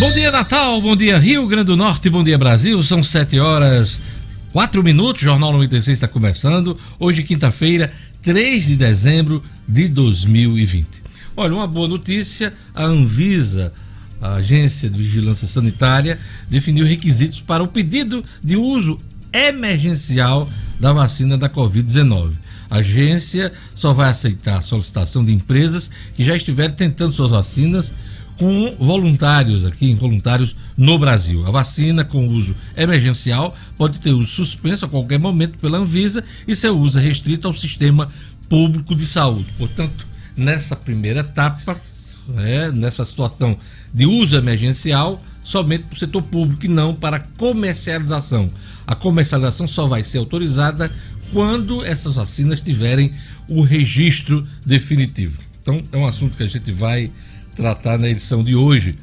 Bom dia, Natal. Bom dia, Rio Grande do Norte. Bom dia, Brasil. São 7 horas, 4 minutos. Jornal 96 está começando. Hoje, quinta-feira, 3 de dezembro de 2020. Olha, uma boa notícia: a Anvisa, a Agência de Vigilância Sanitária, definiu requisitos para o pedido de uso emergencial da vacina da Covid-19. A agência só vai aceitar a solicitação de empresas que já estiverem tentando suas vacinas com voluntários aqui, voluntários no Brasil. A vacina com uso emergencial pode ter uso suspenso a qualquer momento pela Anvisa e seu uso é restrito ao sistema público de saúde. Portanto, nessa primeira etapa, né, nessa situação de uso emergencial, somente para o setor público e não para comercialização. A comercialização só vai ser autorizada quando essas vacinas tiverem o registro definitivo. Então, é um assunto que a gente vai tratar na edição de hoje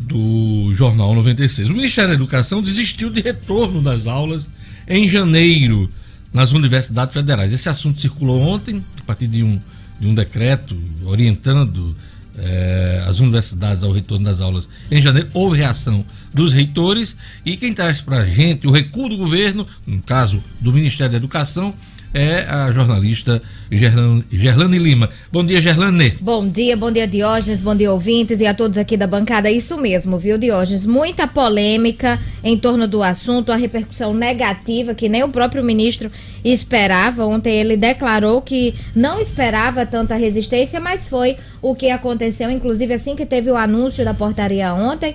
do Jornal 96. O Ministério da Educação desistiu de retorno das aulas em janeiro nas universidades federais. Esse assunto circulou ontem, a partir de um, de um decreto orientando eh, as universidades ao retorno das aulas em janeiro. Houve reação dos reitores e quem traz para a gente o recuo do governo, no caso do Ministério da Educação, é a jornalista Gerlane, Lima. Bom dia, Gerlane. Bom dia, bom dia, Diógenes, bom dia, ouvintes e a todos aqui da bancada. Isso mesmo, viu, Diógenes? Muita polêmica em torno do assunto, a repercussão negativa que nem o próprio ministro esperava. Ontem ele declarou que não esperava tanta resistência, mas foi o que aconteceu, inclusive assim que teve o anúncio da portaria ontem,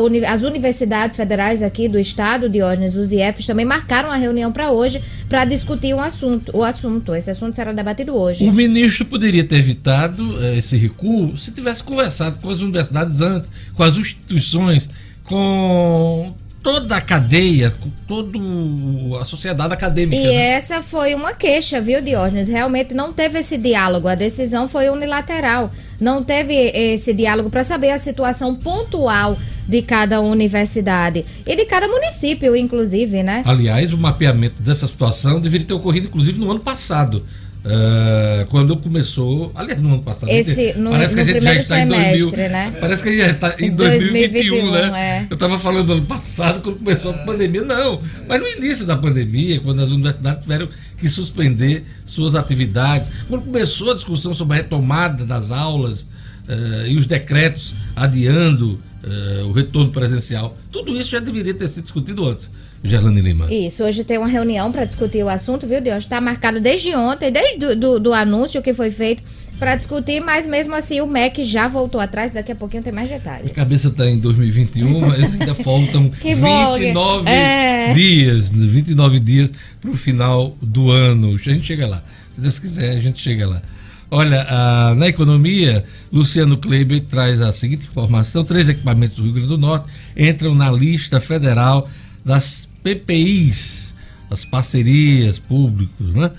uni as universidades federais aqui do estado, Diógenes, os IFs, também marcaram a reunião para hoje para discutir um assunto, o assunto. Esse assunto será debatido hoje. O ministro poderia ter evitado eh, esse recuo se tivesse conversado com as universidades antes, com as instituições, com toda a cadeia, com toda a sociedade acadêmica. E né? essa foi uma queixa, viu, Diógenes? Realmente não teve esse diálogo, a decisão foi unilateral. Não teve esse diálogo para saber a situação pontual de cada universidade e de cada município, inclusive, né? Aliás, o mapeamento dessa situação deveria ter ocorrido, inclusive, no ano passado. Uh, quando começou, aliás, no ano passado, Esse, no, parece que a gente já está em 2000, né? Parece que a gente já está em 2021, 2021 né? É. Eu estava falando do ano passado, quando começou a pandemia, não, mas no início da pandemia, quando as universidades tiveram que suspender suas atividades, quando começou a discussão sobre a retomada das aulas uh, e os decretos adiando uh, o retorno presencial, tudo isso já deveria ter sido discutido antes. Gerlane Lima. Isso, hoje tem uma reunião para discutir o assunto, viu, Deus? Está marcado desde ontem, desde do, do, do anúncio que foi feito para discutir, mas mesmo assim o MEC já voltou atrás, daqui a pouquinho tem mais detalhes. Minha cabeça está em 2021, mas ainda faltam 29 é. dias, 29 dias para o final do ano. A gente chega lá. Se Deus quiser, a gente chega lá. Olha, a, na economia, Luciano Kleber traz a seguinte informação: três equipamentos do Rio Grande do Norte entram na lista federal das PPIs, das parcerias públicas né,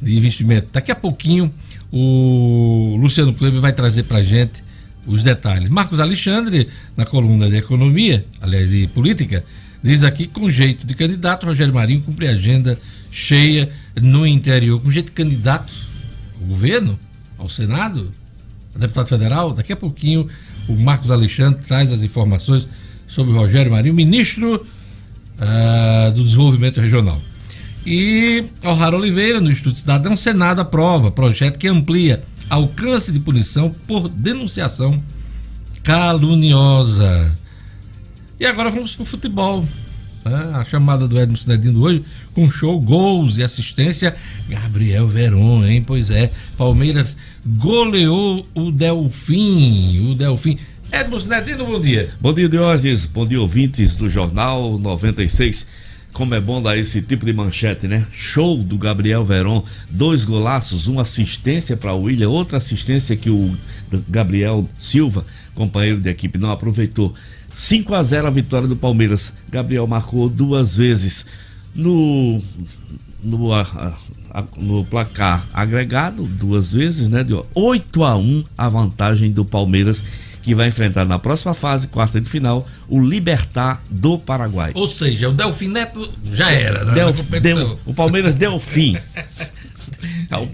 de investimento. Daqui a pouquinho o Luciano Kleber vai trazer para gente os detalhes. Marcos Alexandre, na coluna de economia, aliás, de política, diz aqui com jeito de candidato, Rogério Marinho cumpre agenda cheia no interior. Com jeito de candidato ao governo, ao Senado, a deputado federal, daqui a pouquinho o Marcos Alexandre traz as informações sobre Rogério Marinho, ministro uh, do Desenvolvimento Regional. E Alhara Oliveira, no Instituto Cidadão, Senado aprova projeto que amplia alcance de punição por denunciação caluniosa. E agora vamos para o futebol. Né? A chamada do Edmo Cinedino hoje, com show, gols e assistência, Gabriel Veron, hein? Pois é, Palmeiras goleou o Delfim. O Delfim Edmo Cinedino, bom dia. Bom dia, Diógenes. Bom dia, ouvintes do Jornal 96. Como é bom dar esse tipo de manchete, né? Show do Gabriel Veron, dois golaços, uma assistência para o William, outra assistência que o Gabriel Silva, companheiro de equipe, não aproveitou. 5 a 0 a vitória do Palmeiras. Gabriel marcou duas vezes no no, a, a, no placar agregado, duas vezes, né? De 8 a 1 a vantagem do Palmeiras que vai enfrentar na próxima fase, quarta de final, o Libertar do Paraguai. Ou seja, o Delfim Neto já era, né? Delf, Del, o Palmeiras Delfim. Ao...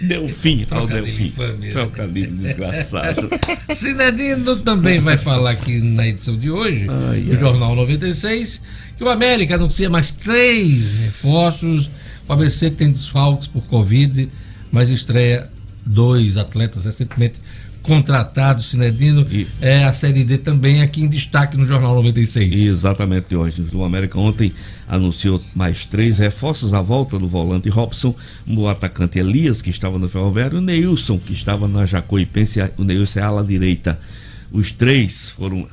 Deu fim ao Delfim. Trocadilho desgraçado. Sinedino também vai falar aqui na edição de hoje, ai, do ai. Jornal 96, que o América anuncia mais três reforços. O ABC tem desfalques por Covid, mas estreia dois atletas recentemente contratado, Cinedino, e... é a Série D também aqui em destaque no Jornal 96. Exatamente, hoje. O América ontem anunciou mais três reforços à volta do volante Robson, o atacante Elias, que estava no Ferroviário, e o Neilson, que estava na Jacuipense, o Neilson é ala direita. Os três foram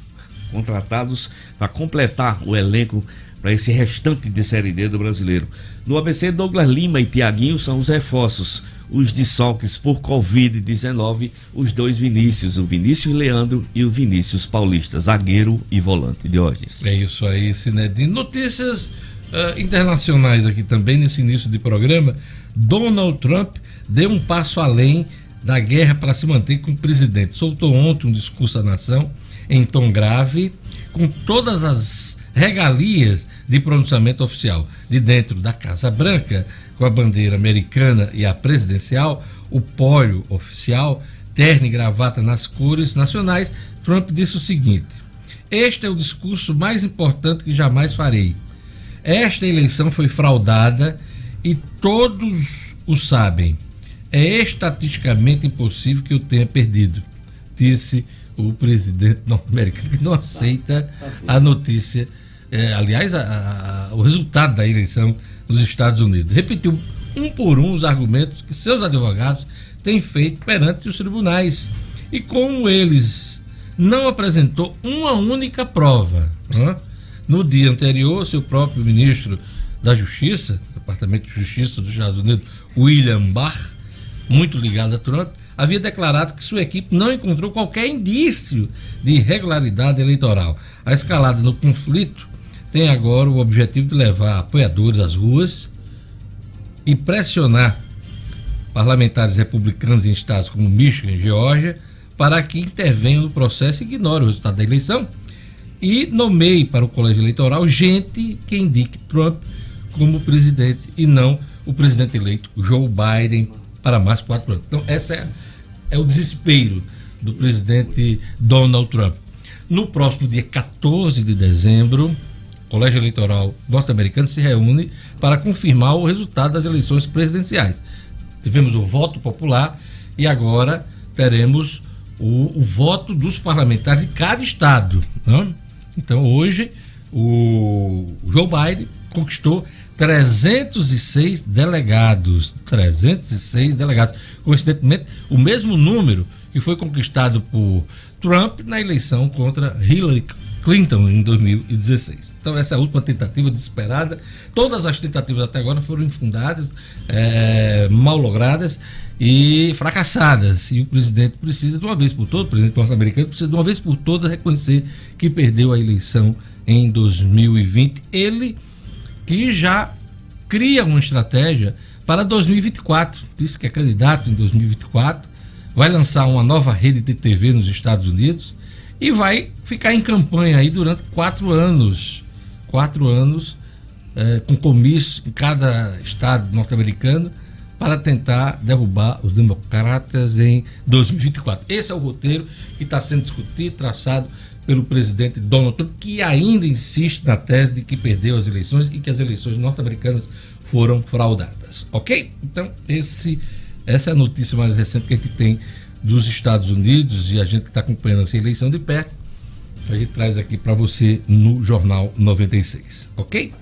contratados para completar o elenco para esse restante de Série D do brasileiro. No ABC, Douglas Lima e Tiaguinho são os reforços os desfalques por Covid-19, os dois Vinícius, o Vinícius Leandro e o Vinícius Paulista, zagueiro e volante de hoje. É isso aí, Sinedino. Notícias uh, internacionais aqui também nesse início de programa. Donald Trump deu um passo além da guerra para se manter como presidente. Soltou ontem um discurso à nação em tom grave, com todas as regalias de pronunciamento oficial. De dentro da Casa Branca, com a bandeira americana e a presidencial, o pólio oficial, terno e gravata nas cores nacionais, Trump disse o seguinte: Este é o discurso mais importante que jamais farei. Esta eleição foi fraudada e todos o sabem. É estatisticamente impossível que eu tenha perdido, disse o presidente norte-americano, que não aceita a notícia, é, aliás, a, a, o resultado da eleição nos Estados Unidos. Repetiu um por um os argumentos que seus advogados têm feito perante os tribunais. E como eles não apresentou uma única prova, né? no dia anterior, seu próprio ministro da Justiça, Departamento de Justiça dos Estados Unidos, William Barr, muito ligado a Trump, havia declarado que sua equipe não encontrou qualquer indício de irregularidade eleitoral. A escalada no conflito tem agora o objetivo de levar apoiadores às ruas e pressionar parlamentares republicanos em estados como Michigan e Geórgia para que intervenham no processo e ignorem o resultado da eleição e nomeie para o colégio eleitoral gente que indique Trump como presidente e não o presidente eleito Joe Biden para mais quatro anos. Então, essa é, é o desespero do presidente Donald Trump. No próximo dia 14 de dezembro, Colégio Eleitoral norte-americano se reúne para confirmar o resultado das eleições presidenciais. Tivemos o voto popular e agora teremos o, o voto dos parlamentares de cada estado. Né? Então hoje o Joe Biden conquistou 306 delegados. 306 delegados. Coincidentemente, o mesmo número que foi conquistado por Trump na eleição contra Hillary Clinton em 2016. Então, essa é a última tentativa desesperada. Todas as tentativas até agora foram infundadas, é, mal logradas e fracassadas. E o presidente precisa, de uma vez por todas, o presidente norte-americano precisa, de uma vez por todas, reconhecer que perdeu a eleição em 2020. Ele que já cria uma estratégia para 2024. Disse que é candidato em 2024, vai lançar uma nova rede de TV nos Estados Unidos e vai ficar em campanha aí durante quatro anos. Quatro anos, é, com comício em cada estado norte-americano para tentar derrubar os democratas em 2024. Esse é o roteiro que está sendo discutido, traçado pelo presidente Donald Trump, que ainda insiste na tese de que perdeu as eleições e que as eleições norte-americanas foram fraudadas. Ok? Então, esse, essa é a notícia mais recente que a gente tem dos Estados Unidos e a gente que está acompanhando essa eleição de perto, a gente traz aqui para você no Jornal 96, ok?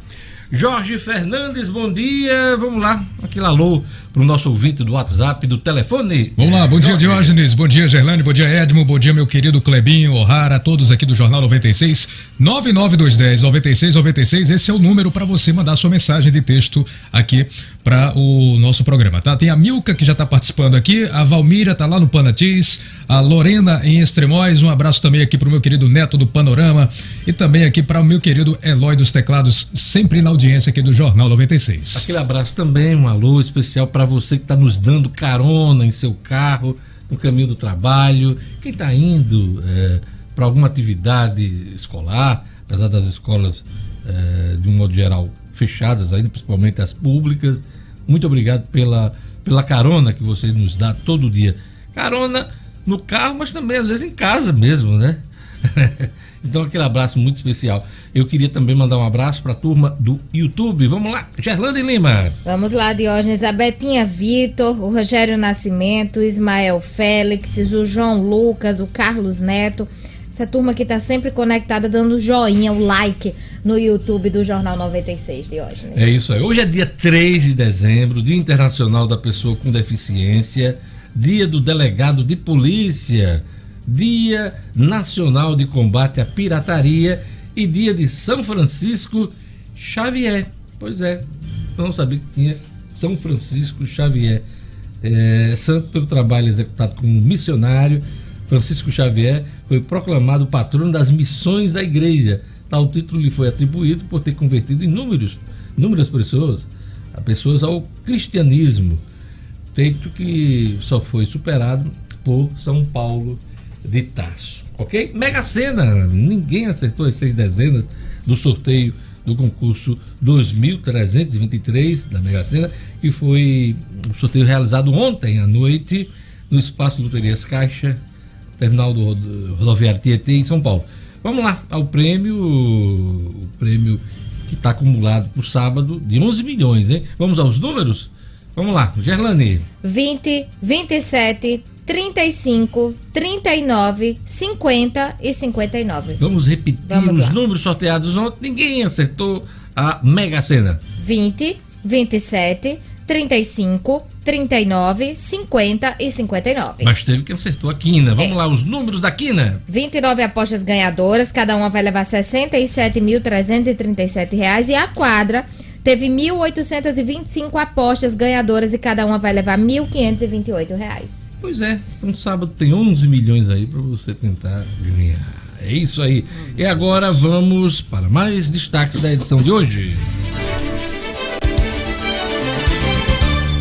Jorge Fernandes, bom dia. Vamos lá, aquele alô para o nosso ouvinte do WhatsApp, do telefone. Vamos lá, bom dia Diógenes, bom dia Gerlane, bom dia Edmo, bom dia meu querido Clebinho, O'Hara, todos aqui do Jornal 96, 99210 9696, esse é o número para você mandar sua mensagem de texto aqui para o nosso programa, tá? Tem a Milka que já está participando aqui, a Valmira está lá no Panatis, a Lorena em Extremóis, um abraço também aqui para o meu querido Neto do Panorama e também aqui para o meu querido Eloy dos Teclados, sempre na audiência aqui do Jornal 96. Aquele abraço também, um alô especial para você que está nos dando carona em seu carro, no caminho do trabalho, quem está indo é, para alguma atividade escolar, apesar das escolas, é, de um modo geral, fechadas ainda, principalmente as públicas. Muito obrigado pela pela carona que você nos dá todo dia. Carona no carro, mas também às vezes em casa mesmo, né? então aquele abraço muito especial. Eu queria também mandar um abraço para a turma do YouTube. Vamos lá, Gerlando Lima. Vamos lá, Diógenes. A Betinha Vitor, o Rogério Nascimento, o Ismael Félix, o João Lucas, o Carlos Neto. Essa turma que está sempre conectada, dando joinha, o like no YouTube do Jornal 96, Diógenes. É isso aí. Hoje é dia 3 de dezembro, Dia Internacional da Pessoa com Deficiência, Dia do Delegado de Polícia, Dia Nacional de Combate à Pirataria e Dia de São Francisco Xavier. Pois é, não sabia que tinha São Francisco Xavier. É, santo pelo trabalho executado como missionário, Francisco Xavier foi proclamado patrono das missões da igreja. Tal título lhe foi atribuído por ter convertido inúmeros, inúmeras pessoas, pessoas ao cristianismo, feito que só foi superado por São Paulo de Tarso. Ok? Mega Sena, ninguém acertou as seis dezenas do sorteio do concurso 2323 da Mega Sena, que foi um sorteio realizado ontem à noite no Espaço Loterias Caixa, terminal do, do rodoviário Tietê, em São Paulo. Vamos lá ao prêmio, o prêmio que está acumulado por sábado de 11 milhões, hein? Vamos aos números? Vamos lá, Gerlani. 20, 27, 35, 39, 50 e 59. Vamos repetir Vamos os números sorteados ontem. Ninguém acertou a Mega Sena. 20, 27, 35, 39, 50 e 59. Mas teve que acertou a quina. Vamos é. lá, os números da quina. 29 apostas ganhadoras, cada uma vai levar 67.337 reais e a quadra teve 1.825 apostas ganhadoras e cada uma vai levar 1.528 reais. Pois é, um sábado tem 11 milhões aí para você tentar ganhar. É isso aí. E agora vamos para mais destaques da edição de hoje.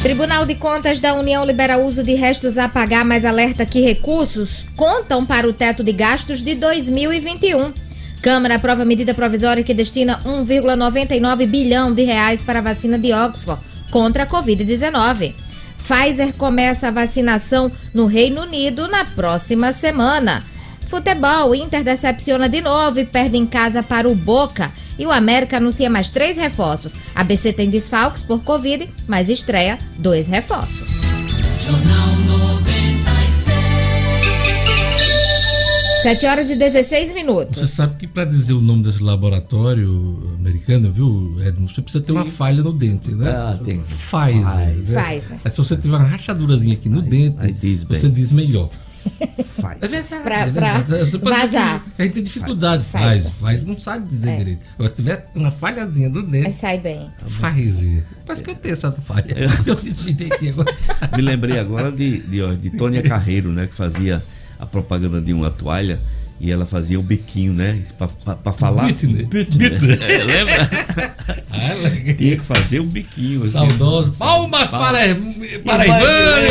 Tribunal de Contas da União libera uso de restos a pagar, mas alerta que recursos contam para o teto de gastos de 2021. Câmara aprova medida provisória que destina 1,99 bilhão de reais para a vacina de Oxford contra a Covid-19. Pfizer começa a vacinação no Reino Unido na próxima semana. Futebol, Inter decepciona de novo e perde em casa para o Boca. E o América anuncia mais três reforços. A BC tem desfalques por Covid, mas estreia dois reforços. Jornal 7 horas e 16 minutos. Você sabe que para dizer o nome desse laboratório americano, viu, Edmo, você precisa ter Sim. uma falha no dente, né? Ah, tem. Pfizer. Pfizer. Né? Aí, se você tiver uma rachadurazinha aqui no aí, dente, aí diz você diz melhor. Faz. É verdade. Pra, é verdade. pra vazar. A gente tem dificuldade. Faz, faz. faz não sabe dizer é. direito. Agora, se tiver uma falhazinha do dente. Aí sai bem. Faz. Parece que eu tenho essa falha. Eu desmidei agora. Me lembrei agora de, de, de Tônia Carreiro, né? Que fazia a propaganda de uma toalha e ela fazia o biquinho, né? Para falar. Bitne. Bitne. É, lembra? Ah, Tinha que fazer o biquinho. Assim, Saudoso. Palmas para, para Ivane!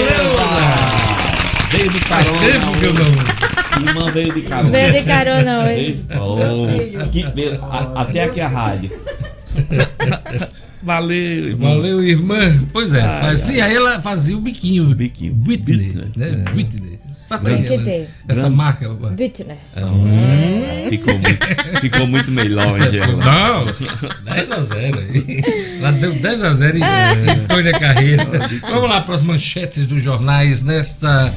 Veio de carona. Faz tempo que eu não. Irmã veio de carona. Veio de carona hoje. Oh, até aqui a rádio. Valeu, irmão. Valeu, irmã. Pois é, ah, sim, aí ela fazia o biquinho. Biquinho. Whitney, né? É. Whitney. Faça aí, né? essa marca. Whitney. Hum. Ficou, muito, ficou muito melhor, hein, Não, 10 a 0 aí. Ela deu 10 a 0 e foi na carreira. Vamos lá para as manchetes dos jornais nesta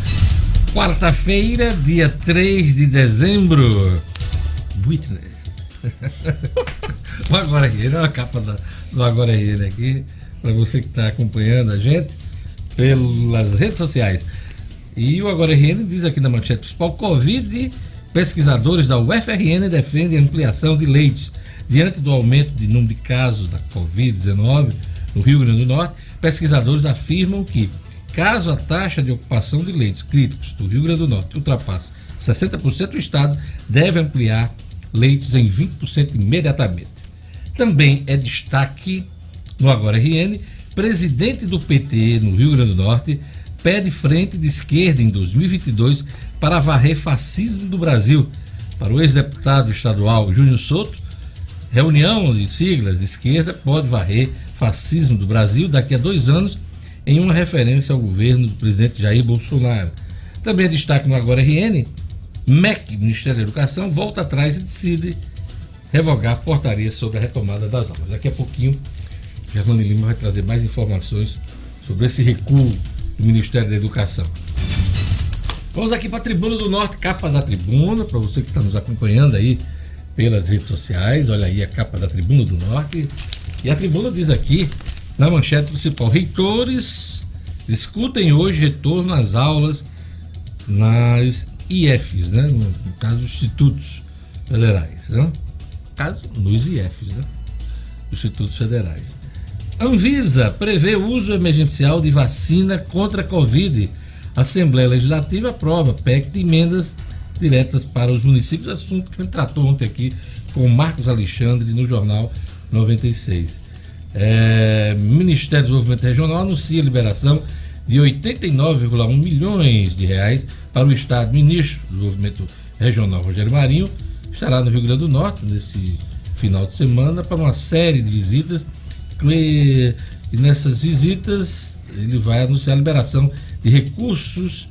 quarta-feira, dia 3 de dezembro. Whitney. o Agora Rir, olha a capa da, do Agora Rir aqui, para você que está acompanhando a gente pelas redes sociais. E o Agora RN diz aqui na manchete principal: Covid, pesquisadores da UFRN defendem ampliação de leitos. Diante do aumento de número de casos da Covid-19 no Rio Grande do Norte, pesquisadores afirmam que, caso a taxa de ocupação de leitos críticos do Rio Grande do Norte ultrapasse 60%, o Estado deve ampliar leitos em 20% imediatamente. Também é destaque no Agora RN, presidente do PT no Rio Grande do Norte pede frente de esquerda em 2022 para varrer fascismo do Brasil. Para o ex-deputado estadual Júnior Souto, reunião de siglas de esquerda pode varrer fascismo do Brasil daqui a dois anos em uma referência ao governo do presidente Jair Bolsonaro. Também destaque no Agora RN, MEC, Ministério da Educação, volta atrás e decide revogar portaria sobre a retomada das aulas. Daqui a pouquinho, Germano Lima vai trazer mais informações sobre esse recuo do Ministério da Educação. Vamos aqui para a Tribuna do Norte, capa da tribuna, para você que está nos acompanhando aí pelas redes sociais. Olha aí a capa da Tribuna do Norte. E a tribuna diz aqui, na manchete principal, reitores discutem hoje retorno às aulas nas IFs, né? No, caso, institutos federais, né? No caso, nos IFs, né? Institutos federais. Anvisa prevê uso emergencial de vacina contra a Covid. Assembleia Legislativa aprova PEC de emendas diretas para os municípios, assunto que a gente tratou ontem aqui com o Marcos Alexandre no Jornal 96. É, Ministério do Desenvolvimento Regional anuncia a liberação de 89,1 milhões de reais para o Estado. Ministro do Desenvolvimento Regional, Rogério Marinho, estará no Rio Grande do Norte nesse final de semana para uma série de visitas. E nessas visitas ele vai anunciar a liberação de recursos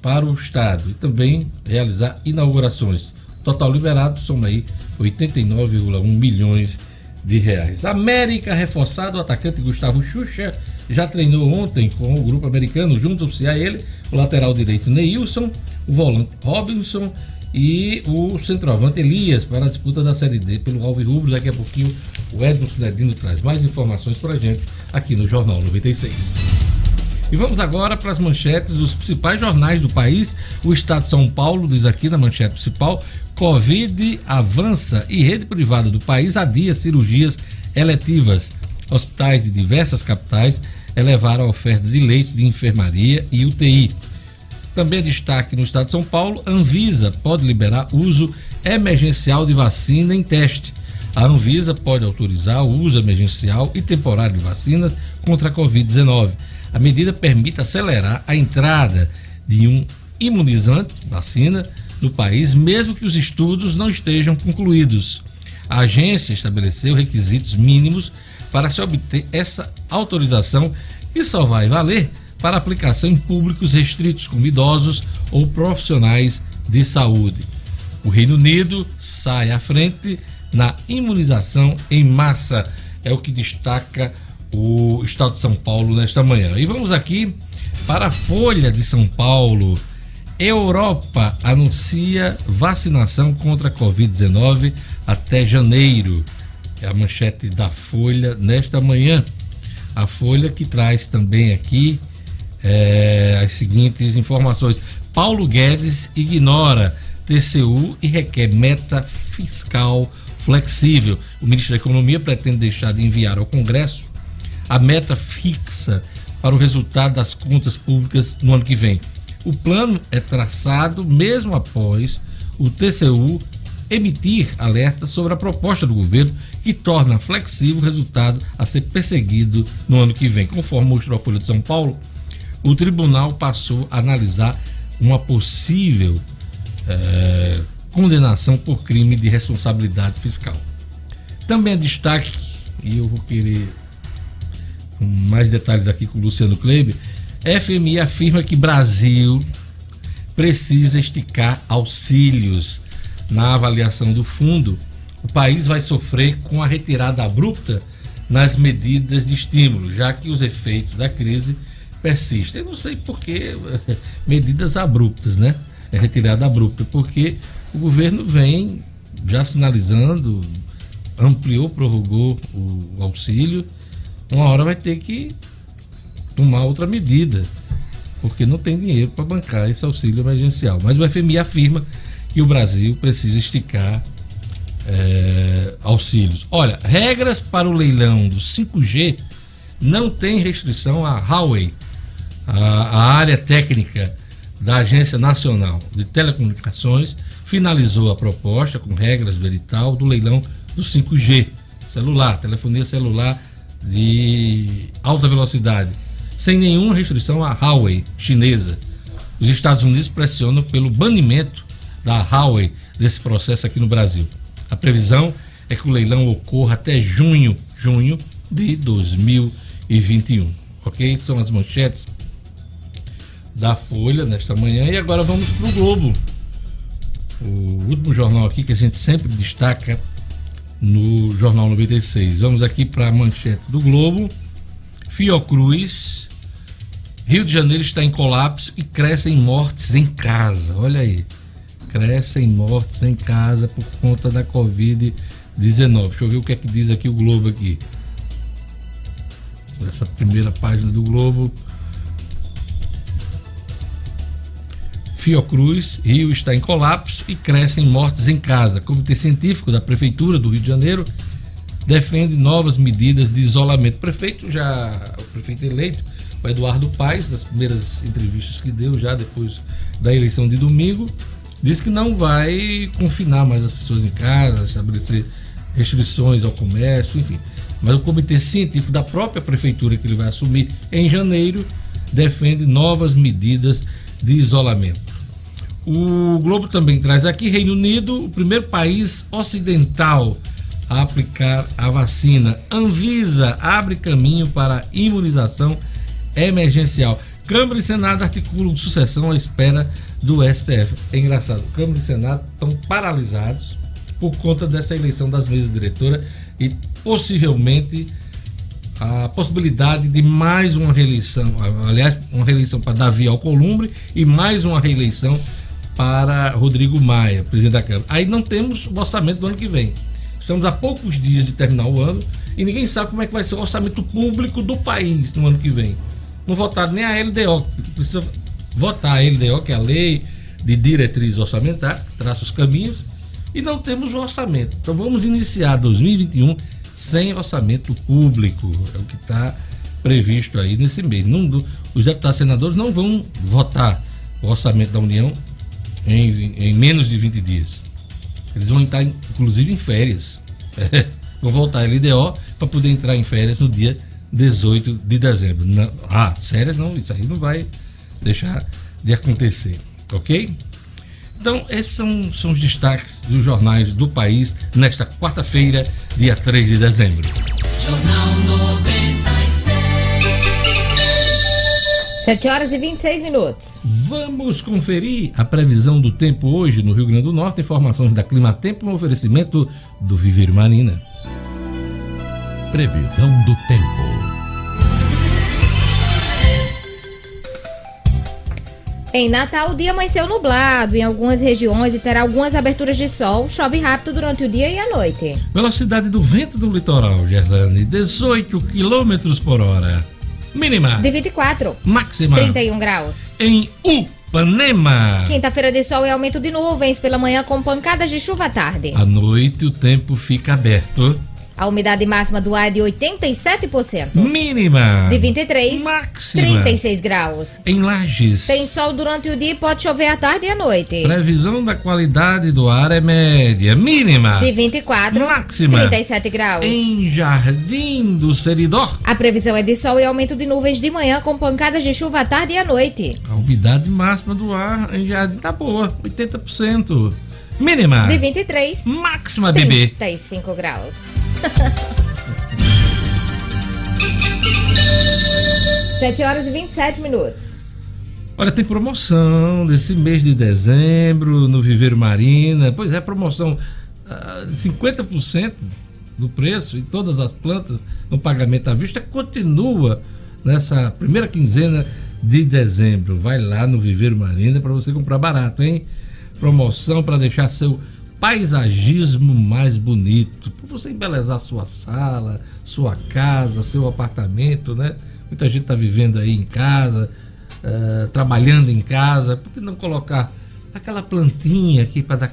para o Estado e também realizar inaugurações. Total liberado são aí 89,1 milhões de reais. América reforçado, o atacante Gustavo Xuxa já treinou ontem com o grupo americano, juntam-se a ele o lateral direito Neilson, o volante Robinson e o centroavante Elias para a disputa da Série D pelo Alves Rubro. Daqui a pouquinho o Edson Cinedino traz mais informações para a gente aqui no Jornal 96. E vamos agora para as manchetes dos principais jornais do país. O Estado de São Paulo diz aqui na manchete principal: Covid avança e rede privada do país adia cirurgias eletivas. Hospitais de diversas capitais elevaram a oferta de leitos de enfermaria e UTI. Também destaque no estado de São Paulo: Anvisa pode liberar uso emergencial de vacina em teste. A Anvisa pode autorizar o uso emergencial e temporário de vacinas contra a Covid-19. A medida permite acelerar a entrada de um imunizante, vacina, no país, mesmo que os estudos não estejam concluídos. A agência estabeleceu requisitos mínimos para se obter essa autorização e só vai valer para aplicação em públicos restritos, como idosos ou profissionais de saúde. O Reino Unido sai à frente na imunização em massa, é o que destaca o Estado de São Paulo nesta manhã. E vamos aqui para a Folha de São Paulo. Europa anuncia vacinação contra a Covid-19 até janeiro. É a manchete da Folha nesta manhã. A Folha que traz também aqui é, as seguintes informações. Paulo Guedes ignora TCU e requer meta fiscal flexível. O ministro da Economia pretende deixar de enviar ao Congresso a meta fixa para o resultado das contas públicas no ano que vem. O plano é traçado mesmo após o TCU emitir alerta sobre a proposta do governo que torna flexível o resultado a ser perseguido no ano que vem. Conforme mostrou a Folha de São Paulo, o tribunal passou a analisar uma possível é, condenação por crime de responsabilidade fiscal. Também é destaque, e eu vou querer mais detalhes aqui com o Luciano Kleber. FMI afirma que Brasil precisa esticar auxílios na avaliação do fundo. O país vai sofrer com a retirada abrupta nas medidas de estímulo, já que os efeitos da crise persistem. Eu não sei por que medidas abruptas, né? É retirada abrupta, porque o governo vem já sinalizando, ampliou, prorrogou o auxílio uma hora vai ter que tomar outra medida, porque não tem dinheiro para bancar esse auxílio emergencial. Mas o FMI afirma que o Brasil precisa esticar é, auxílios. Olha, regras para o leilão do 5G não tem restrição à Huawei, a, a área técnica da Agência Nacional de Telecomunicações finalizou a proposta com regras do edital do leilão do 5G, celular, telefonia celular de alta velocidade, sem nenhuma restrição à Huawei chinesa. Os Estados Unidos pressionam pelo banimento da Huawei desse processo aqui no Brasil. A previsão é que o leilão ocorra até junho, junho de 2021. Ok? São as manchetes da Folha nesta manhã. E agora vamos para o Globo. O último jornal aqui que a gente sempre destaca no Jornal 96. Vamos aqui para a manchete do Globo. Fiocruz, Rio de Janeiro está em colapso e crescem mortes em casa. Olha aí. Crescem mortes em casa por conta da Covid-19. Deixa eu ver o que é que diz aqui o Globo aqui. Essa primeira página do Globo. Fiocruz, Rio está em colapso e crescem mortes em casa. Comitê científico da Prefeitura do Rio de Janeiro defende novas medidas de isolamento. O prefeito já, o prefeito eleito, o Eduardo Paes, das primeiras entrevistas que deu já depois da eleição de domingo, disse que não vai confinar mais as pessoas em casa, estabelecer restrições ao comércio, enfim. Mas o comitê científico da própria prefeitura que ele vai assumir em janeiro defende novas medidas de isolamento. O Globo também traz aqui Reino Unido, o primeiro país ocidental a aplicar a vacina. Anvisa abre caminho para imunização emergencial. Câmara e Senado articulam sucessão à espera do STF. É engraçado, Câmara e Senado estão paralisados por conta dessa eleição das mesas diretoras e possivelmente a possibilidade de mais uma reeleição, aliás, uma reeleição para Davi Alcolumbre e mais uma reeleição para Rodrigo Maia, presidente da Câmara. Aí não temos o orçamento do ano que vem. Estamos a poucos dias de terminar o ano e ninguém sabe como é que vai ser o orçamento público do país no ano que vem. Não votaram nem a LDO, precisa votar a LDO, que é a lei de diretriz orçamentária, traça os caminhos, e não temos o orçamento. Então vamos iniciar 2021 sem orçamento público. É o que está previsto aí nesse mês. Não, os deputados senadores não vão votar o orçamento da União em, em menos de 20 dias. Eles vão estar, inclusive, em férias. É, vão voltar a LDO para poder entrar em férias no dia 18 de dezembro. Não, ah, férias não, isso aí não vai deixar de acontecer, ok? Então, esses são, são os destaques dos jornais do país nesta quarta-feira, dia 3 de dezembro. Jornal 7 horas e 26 minutos. Vamos conferir a previsão do tempo hoje no Rio Grande do Norte. Informações da Clima Tempo no oferecimento do Viver Marina. Previsão do tempo. Em Natal, o dia amanheceu nublado em algumas regiões e terá algumas aberturas de sol. Chove rápido durante o dia e a noite. Velocidade do vento do litoral, Gerlane, 18 km por hora. Mínima. De 24. Máxima. 31 graus. Em Upanema. Quinta-feira de sol e aumento de nuvens pela manhã com pancadas de chuva à tarde. À noite o tempo fica aberto. A umidade máxima do ar é de 87%. Mínima. De 23. Máxima. 36 graus. Em Lages. Tem sol durante o dia e pode chover à tarde e à noite. Previsão da qualidade do ar é média. Mínima. De 24. Máxima. 37 graus. Em Jardim do Seridó. A previsão é de sol e aumento de nuvens de manhã com pancadas de chuva à tarde e à noite. A umidade máxima do ar em Jardim tá boa. 80%. Mínima. De 23. Máxima, bebê. 35 graus. 7 horas e 27 minutos. Olha, tem promoção desse mês de dezembro no Viveiro Marina. Pois é, promoção uh, de 50% do preço em todas as plantas no pagamento à vista continua nessa primeira quinzena de dezembro. Vai lá no Viveiro Marina para você comprar barato, hein? Promoção para deixar seu paisagismo mais bonito, para você embelezar sua sala, sua casa, seu apartamento, né? Muita gente está vivendo aí em casa, uh, trabalhando em casa, por que não colocar aquela plantinha aqui para dar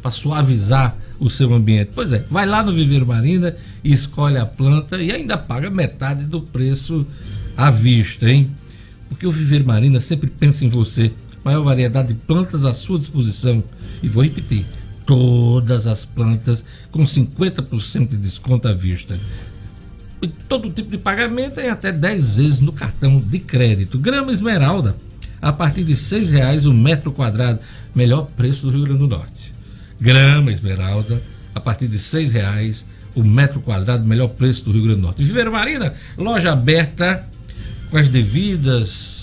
para suavizar o seu ambiente? Pois é, vai lá no Viveiro Marina e escolhe a planta e ainda paga metade do preço à vista, hein? Porque o Viveiro Marina sempre pensa em você. Maior variedade de plantas à sua disposição. E vou repetir: todas as plantas com 50% de desconto à vista. E todo tipo de pagamento em até 10 vezes no cartão de crédito. Grama esmeralda, a partir de R$ reais o metro quadrado. Melhor preço do Rio Grande do Norte. Grama esmeralda, a partir de R$ reais o metro quadrado, melhor preço do Rio Grande do Norte. Viveiro Marina, loja aberta com as devidas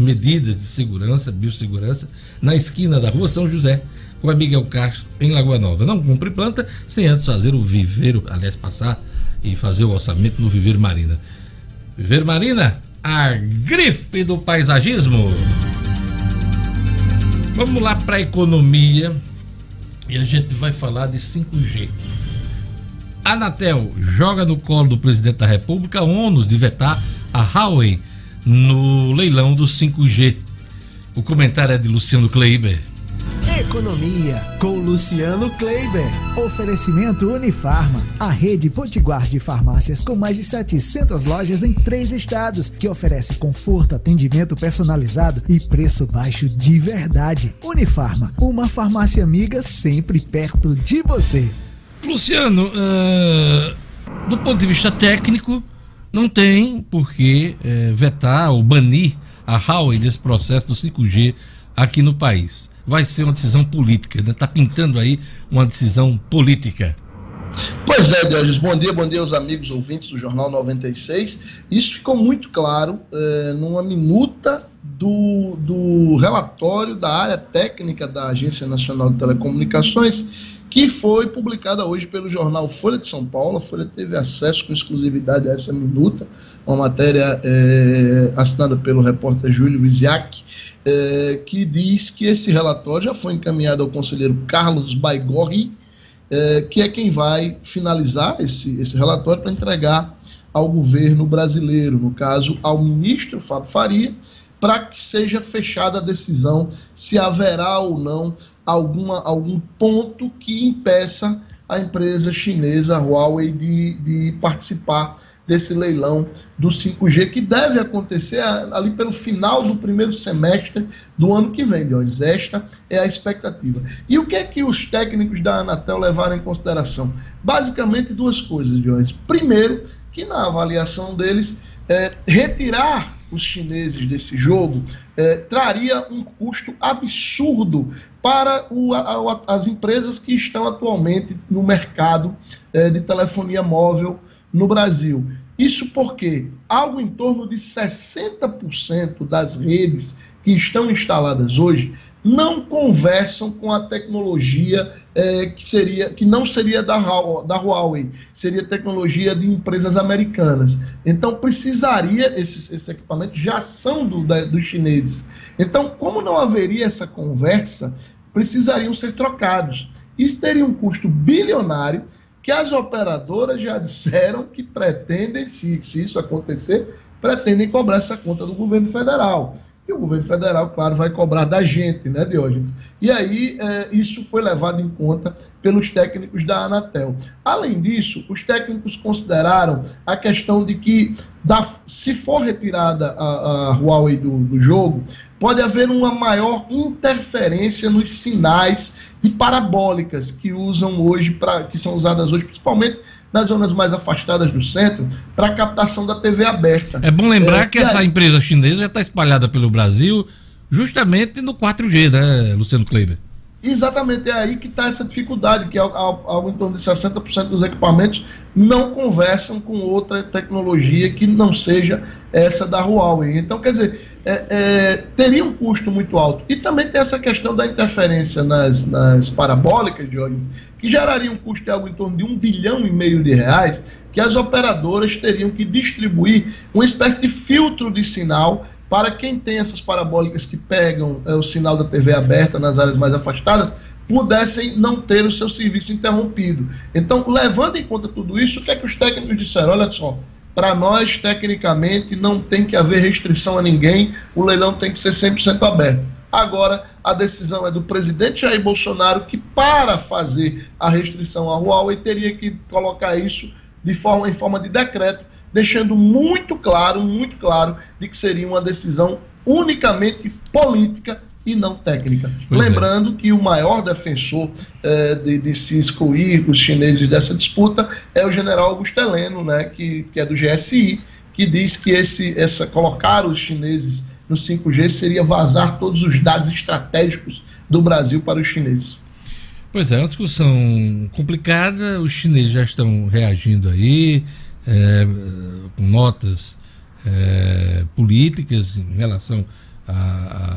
medidas de segurança, biossegurança, na esquina da rua São José, com a Miguel Castro, em Lagoa Nova. Não cumpre planta sem antes fazer o viveiro, aliás, passar e fazer o orçamento no Viveiro Marina. Viveiro Marina, a grife do paisagismo. Vamos lá para a economia e a gente vai falar de 5G. Anatel joga no colo do presidente da República ônus de vetar a Huawei no leilão do 5G. O comentário é de Luciano Kleiber. Economia com Luciano Kleiber. Oferecimento Unifarma, a rede potiguar de farmácias com mais de 700 lojas em três estados, que oferece conforto, atendimento personalizado e preço baixo de verdade. Unifarma, uma farmácia amiga sempre perto de você. Luciano, uh, do ponto de vista técnico, não tem por que uh, vetar ou banir a Huawei desse processo do 5G aqui no país. Vai ser uma decisão política, está né? Tá pintando aí uma decisão política. Pois é, Diogenes, bom dia, bom dia aos amigos ouvintes do Jornal 96. Isso ficou muito claro é, numa minuta do, do relatório da área técnica da Agência Nacional de Telecomunicações, que foi publicada hoje pelo jornal Folha de São Paulo. A Folha teve acesso com exclusividade a essa minuta, uma matéria é, assinada pelo repórter Júlio Viziac, é, que diz que esse relatório já foi encaminhado ao conselheiro Carlos Baigorri, é, que é quem vai finalizar esse, esse relatório para entregar ao governo brasileiro, no caso, ao ministro Fábio Faria, para que seja fechada a decisão se haverá ou não alguma, algum ponto que impeça a empresa chinesa Huawei de, de participar desse leilão do 5G, que deve acontecer ali pelo final do primeiro semestre do ano que vem, Dionis. Esta é a expectativa. E o que é que os técnicos da Anatel levaram em consideração? Basicamente duas coisas, Dionis. Primeiro, que na avaliação deles, é, retirar os chineses desse jogo é, traria um custo absurdo para o, a, as empresas que estão atualmente no mercado é, de telefonia móvel no Brasil. Isso porque algo em torno de 60% das redes que estão instaladas hoje não conversam com a tecnologia é, que seria que não seria da, da Huawei, seria tecnologia de empresas americanas. Então precisaria esses, esses equipamentos já são do, da, dos chineses. Então, como não haveria essa conversa, precisariam ser trocados. Isso teria um custo bilionário que as operadoras já disseram que pretendem, se, se isso acontecer, pretendem cobrar essa conta do governo federal. E o governo federal, claro, vai cobrar da gente, né, Diógenes? E aí, é, isso foi levado em conta pelos técnicos da Anatel. Além disso, os técnicos consideraram a questão de que, da, se for retirada a, a Huawei do, do jogo, pode haver uma maior interferência nos sinais de parabólicas que usam hoje, pra, que são usadas hoje, principalmente nas zonas mais afastadas do centro, para captação da TV aberta. É bom lembrar é, que essa aí... empresa chinesa já está espalhada pelo Brasil justamente no 4G, né, Luciano Kleiber? Exatamente, é aí que está essa dificuldade, que algo, em torno de 60% dos equipamentos não conversam com outra tecnologia que não seja essa da Huawei. Então, quer dizer, é, é, teria um custo muito alto. E também tem essa questão da interferência nas, nas parabólicas, Jorge, que geraria um custo de algo em torno de um bilhão e meio de reais, que as operadoras teriam que distribuir uma espécie de filtro de sinal para quem tem essas parabólicas que pegam é, o sinal da TV aberta nas áreas mais afastadas, pudessem não ter o seu serviço interrompido. Então, levando em conta tudo isso, o que é que os técnicos disseram? Olha só, para nós, tecnicamente, não tem que haver restrição a ninguém, o leilão tem que ser 100% aberto. Agora, a decisão é do presidente Jair Bolsonaro, que para fazer a restrição à Huawei teria que colocar isso de forma, em forma de decreto, deixando muito claro, muito claro, de que seria uma decisão unicamente política e não técnica. Pois é. Lembrando é. que o maior defensor eh, de, de, se excluir os chineses dessa disputa é o general Augusto Heleno, né, que, que é do GSI, que diz que esse, essa, colocar os chineses no 5G seria vazar todos os dados estratégicos do Brasil para os chineses. Pois é, é uma discussão complicada, os chineses já estão reagindo aí, é, com notas é, políticas em relação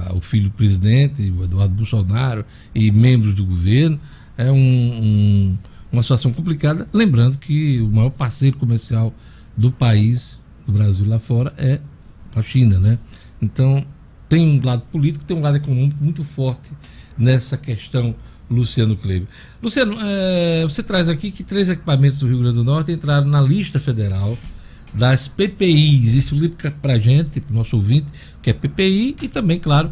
ao filho do presidente, Eduardo Bolsonaro, e membros do governo. É um, um, uma situação complicada. Lembrando que o maior parceiro comercial do país, do Brasil lá fora, é a China, né? Então, tem um lado político, tem um lado econômico muito forte nessa questão, Luciano Kleber. Luciano, é, você traz aqui que três equipamentos do Rio Grande do Norte entraram na lista federal das PPIs. Isso explica para a gente, para o nosso ouvinte, que é PPI e também, claro,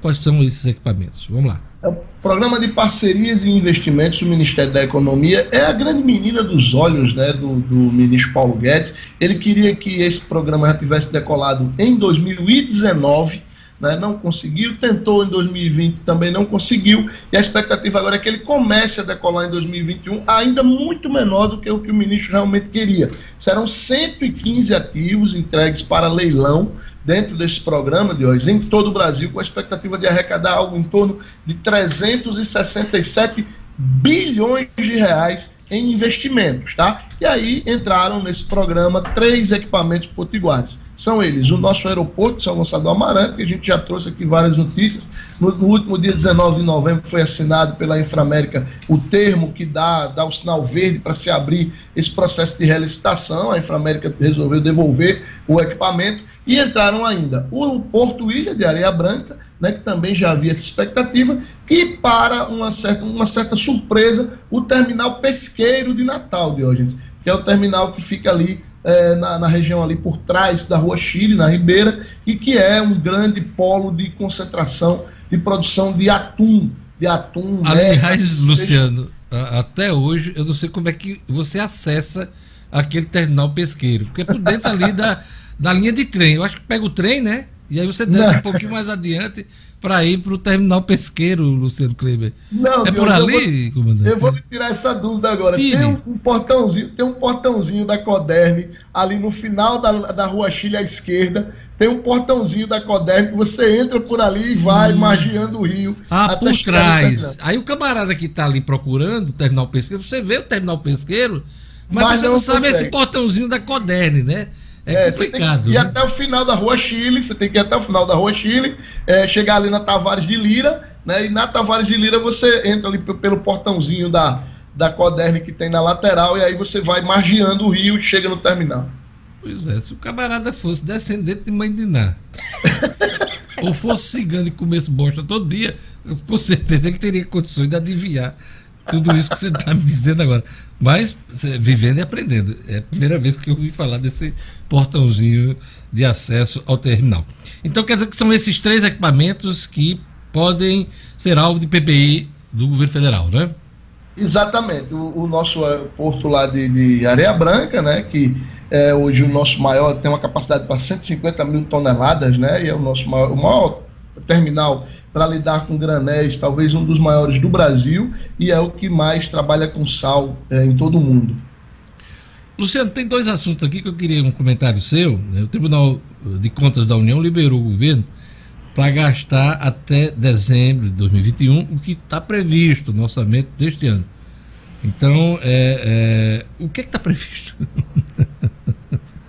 quais são esses equipamentos. Vamos lá. É o Programa de Parcerias e Investimentos do Ministério da Economia é a grande menina dos olhos né, do, do ministro Paulo Guedes. Ele queria que esse programa já tivesse decolado em 2019 né, não conseguiu, tentou em 2020, também não conseguiu, e a expectativa agora é que ele comece a decolar em 2021, ainda muito menor do que o que o ministro realmente queria. Serão 115 ativos entregues para leilão dentro desse programa de hoje, em todo o Brasil, com a expectativa de arrecadar algo em torno de 367 bilhões de reais em investimentos, tá? E aí entraram nesse programa três equipamentos potiguares. São eles o nosso aeroporto, São Gonçalo Amarante, que a gente já trouxe aqui várias notícias. No, no, último dia 19 de novembro foi assinado pela Inframérica o termo que dá, dá o sinal verde para se abrir esse processo de relicitação. A Inframérica resolveu devolver o equipamento e entraram ainda o Porto Ilha de Areia Branca, né, que também já havia essa expectativa, e para uma certa, uma certa surpresa, o terminal pesqueiro de Natal, de hoje, que é o terminal que fica ali é, na, na, região ali por trás da Rua Chile, na Ribeira, e que é um grande polo de concentração de produção de atum. De atum. Aliás, né? Luciano, até hoje eu não sei como é que você acessa aquele terminal pesqueiro, porque é por dentro ali da, da linha de trem. Eu acho que pega o trem, né? E aí você desce não. um pouquinho mais adiante para ir para o terminal pesqueiro, Luciano Kleber. Não, é por ali, eu vou, comandante? Eu vou tirar essa dúvida agora. Tire. Tem um, portãozinho, tem um portãozinho da Coderne ali no final da, da rua Chile à esquerda. Tem um portãozinho da Coderne que você entra por ali Sim. e vai margeando o rio. Ah, por trás. Aí o camarada que está ali procurando o terminal pesqueiro, você vê o terminal pesqueiro, mas, mas você não, não sabe esse portãozinho da Coderne, né? É, é complicado. Ir né? até o final da Rua Chile, você tem que ir até o final da Rua Chile, é, chegar ali na Tavares de Lira, né? E na Tavares de Lira você entra ali pelo portãozinho da, da Coderne que tem na lateral, e aí você vai margeando o rio e chega no terminal. Pois é, se o camarada fosse descendente de mãe de Ná, ou fosse cigano e comesse bosta todo dia, com certeza ele teria condições de adivinhar tudo isso que você está me dizendo agora. Mas vivendo e aprendendo. É a primeira vez que eu ouvi falar desse portãozinho de acesso ao terminal. Então quer dizer que são esses três equipamentos que podem ser alvo de PPI do governo federal, né? Exatamente. O, o nosso porto lá de, de, Areia Branca, né, que é hoje o nosso maior, tem uma capacidade para 150 mil toneladas, né, e é o nosso maior, o maior terminal para lidar com granéis, talvez um dos maiores do Brasil, e é o que mais trabalha com sal é, em todo o mundo. Luciano, tem dois assuntos aqui que eu queria um comentário seu. Né? O Tribunal de Contas da União liberou o governo para gastar até dezembro de 2021 o que está previsto no orçamento deste ano. Então, é, é, o que é está previsto?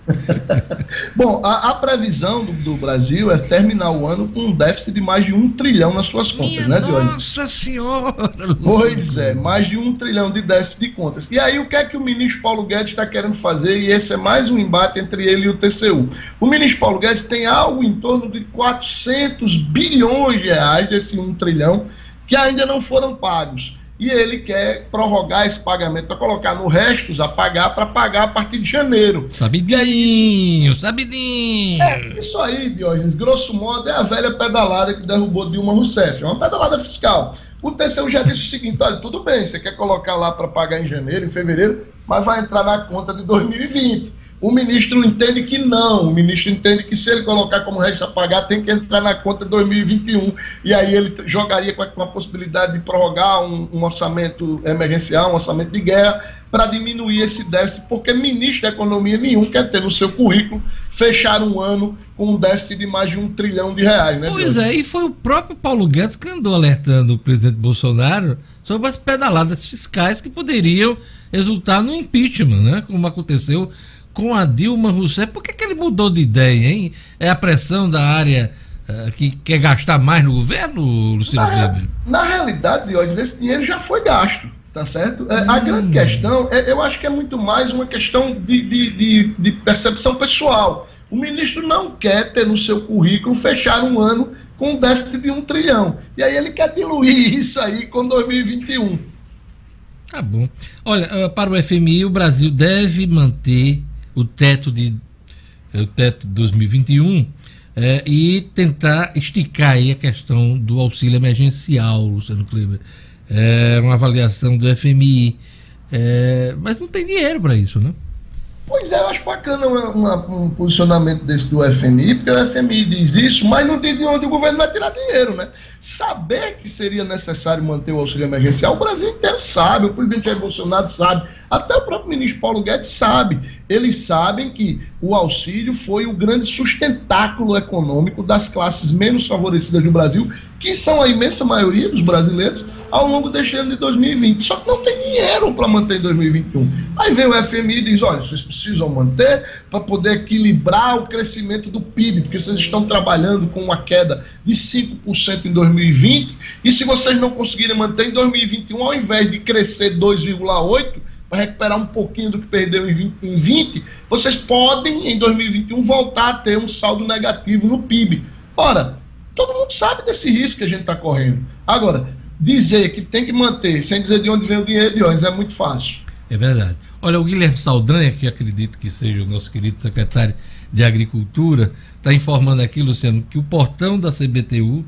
Bom, a, a previsão do, do, Brasil é terminar o ano com um déficit de mais de um trilhão nas suas contas, Minha né, Diogo? Nossa Senhora! Pois é, mais de um trilhão de déficit de contas. E aí, o que é que o ministro Paulo Guedes está querendo fazer? E esse é mais um embate entre ele e o TCU. O ministro Paulo Guedes tem algo em torno de 400 bilhões de reais desse um trilhão que ainda não foram pagos e ele quer prorrogar esse pagamento para colocar no restos a pagar para pagar a partir de janeiro. Sabidinho, sabidinho. É, isso aí, Diógenes, grosso modo, é a velha pedalada que derrubou Dilma Rousseff. É uma pedalada fiscal. O TCU já disse o seguinte: olha, tudo bem, você quer colocar lá para pagar em janeiro, em fevereiro, mas vai entrar na conta de 2020. O ministro entende que não. O ministro entende que se ele colocar como regra a pagar, tem que entrar na conta de 2021. E aí ele jogaria com a, com a possibilidade de prorrogar um, um, orçamento emergencial, um orçamento de guerra, para diminuir esse déficit, porque ministro da Economia nenhum quer ter no seu currículo fechar um ano com um déficit de mais de um trilhão de reais, né? Pois é, e foi o próprio Paulo Guedes que andou alertando o presidente Bolsonaro sobre as pedaladas fiscais que poderiam resultar no impeachment, né? Como aconteceu com a Dilma Rousseff. Por que, que ele mudou de ideia, hein? É a pressão da área uh, que quer gastar mais no governo, Luciano na, Na realidade, hoje esse dinheiro já foi gasto, tá certo? É, a grande hum. questão, é, eu acho que é muito mais uma questão de, de, de, de percepção pessoal. O ministro não quer ter no seu currículo fechar um ano com um déficit de um trilhão. E aí ele quer diluir isso aí com 2021. Tá bom. Olha, ah, para o FMI, o Brasil deve manter o teto de o teto de 2021 é, e tentar esticar aí a questão do auxílio emergencial, Luciano Kleber. É uma avaliação do FMI. É, mas não tem dinheiro para isso, né? Pois é, eu acho bacana uma, uma, um posicionamento desse do FMI, porque o FMI diz isso, mas não diz de onde o governo vai tirar dinheiro, né? Saber que seria necessário manter o auxílio emergencial, o Brasil inteiro sabe, o presidente Jair Bolsonaro sabe, até o próprio ministro Paulo Guedes sabe. Eles sabem que o auxílio foi o grande sustentáculo econômico das classes menos favorecidas do Brasil, que são a imensa maioria dos brasileiros, ao longo deste ano de 2020. Só que não tem dinheiro para manter em 2021. Aí vem o FMI e diz: olha, vocês precisam manter para poder equilibrar o crescimento do PIB, porque vocês estão trabalhando com uma queda de 5% em 2020, e se vocês não conseguirem manter em 2021, ao invés de crescer 2,8%, para recuperar um pouquinho do que perdeu em 20, em 20, vocês podem, em 2021, voltar a ter um saldo negativo no PIB. Ora, todo mundo sabe desse risco que a gente está correndo. Agora, dizer que tem que manter, sem dizer de onde vem o dinheiro de hoje, é muito fácil. É verdade. Olha, o Guilherme Saldanha, que acredito que seja o nosso querido secretário de Agricultura, está informando aqui, Luciano, que o portão da CBTU,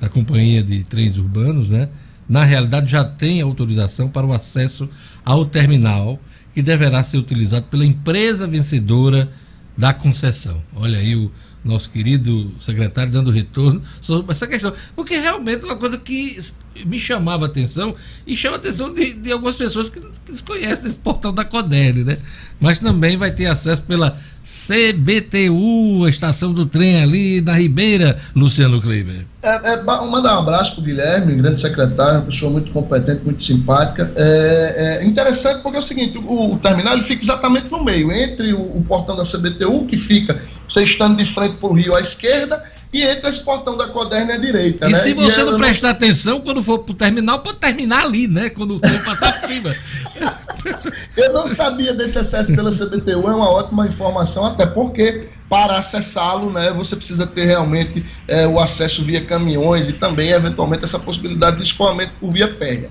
da Companhia de Trens Urbanos, né, na realidade já tem autorização para o acesso ao terminal, que deverá ser utilizado pela empresa vencedora da concessão. Olha aí o nosso querido secretário dando retorno sobre essa questão. Porque realmente é uma coisa que me chamava a atenção e chama a atenção de, de algumas pessoas que, que desconhecem esse portal da Codere, né? Mas também vai ter acesso pela CBTU, a estação do trem ali na Ribeira, Luciano Kleiber. É, é, mandar um abraço para o Guilherme, grande secretário, uma pessoa muito competente, muito simpática. É, é interessante porque é o seguinte: o, o terminal fica exatamente no meio, entre o, o portão da CBTU, que fica você estando de frente para o rio à esquerda, e entra esse portão da Coderna à direita. E né? se você e não prestar não... atenção, quando for para o terminal, pode terminar ali, né? Quando for passar por cima. Eu não sabia desse acesso pela CBTU, é uma ótima informação, até porque para acessá-lo, né, você precisa ter realmente é, o acesso via caminhões e também, eventualmente, essa possibilidade de escoamento por via férrea.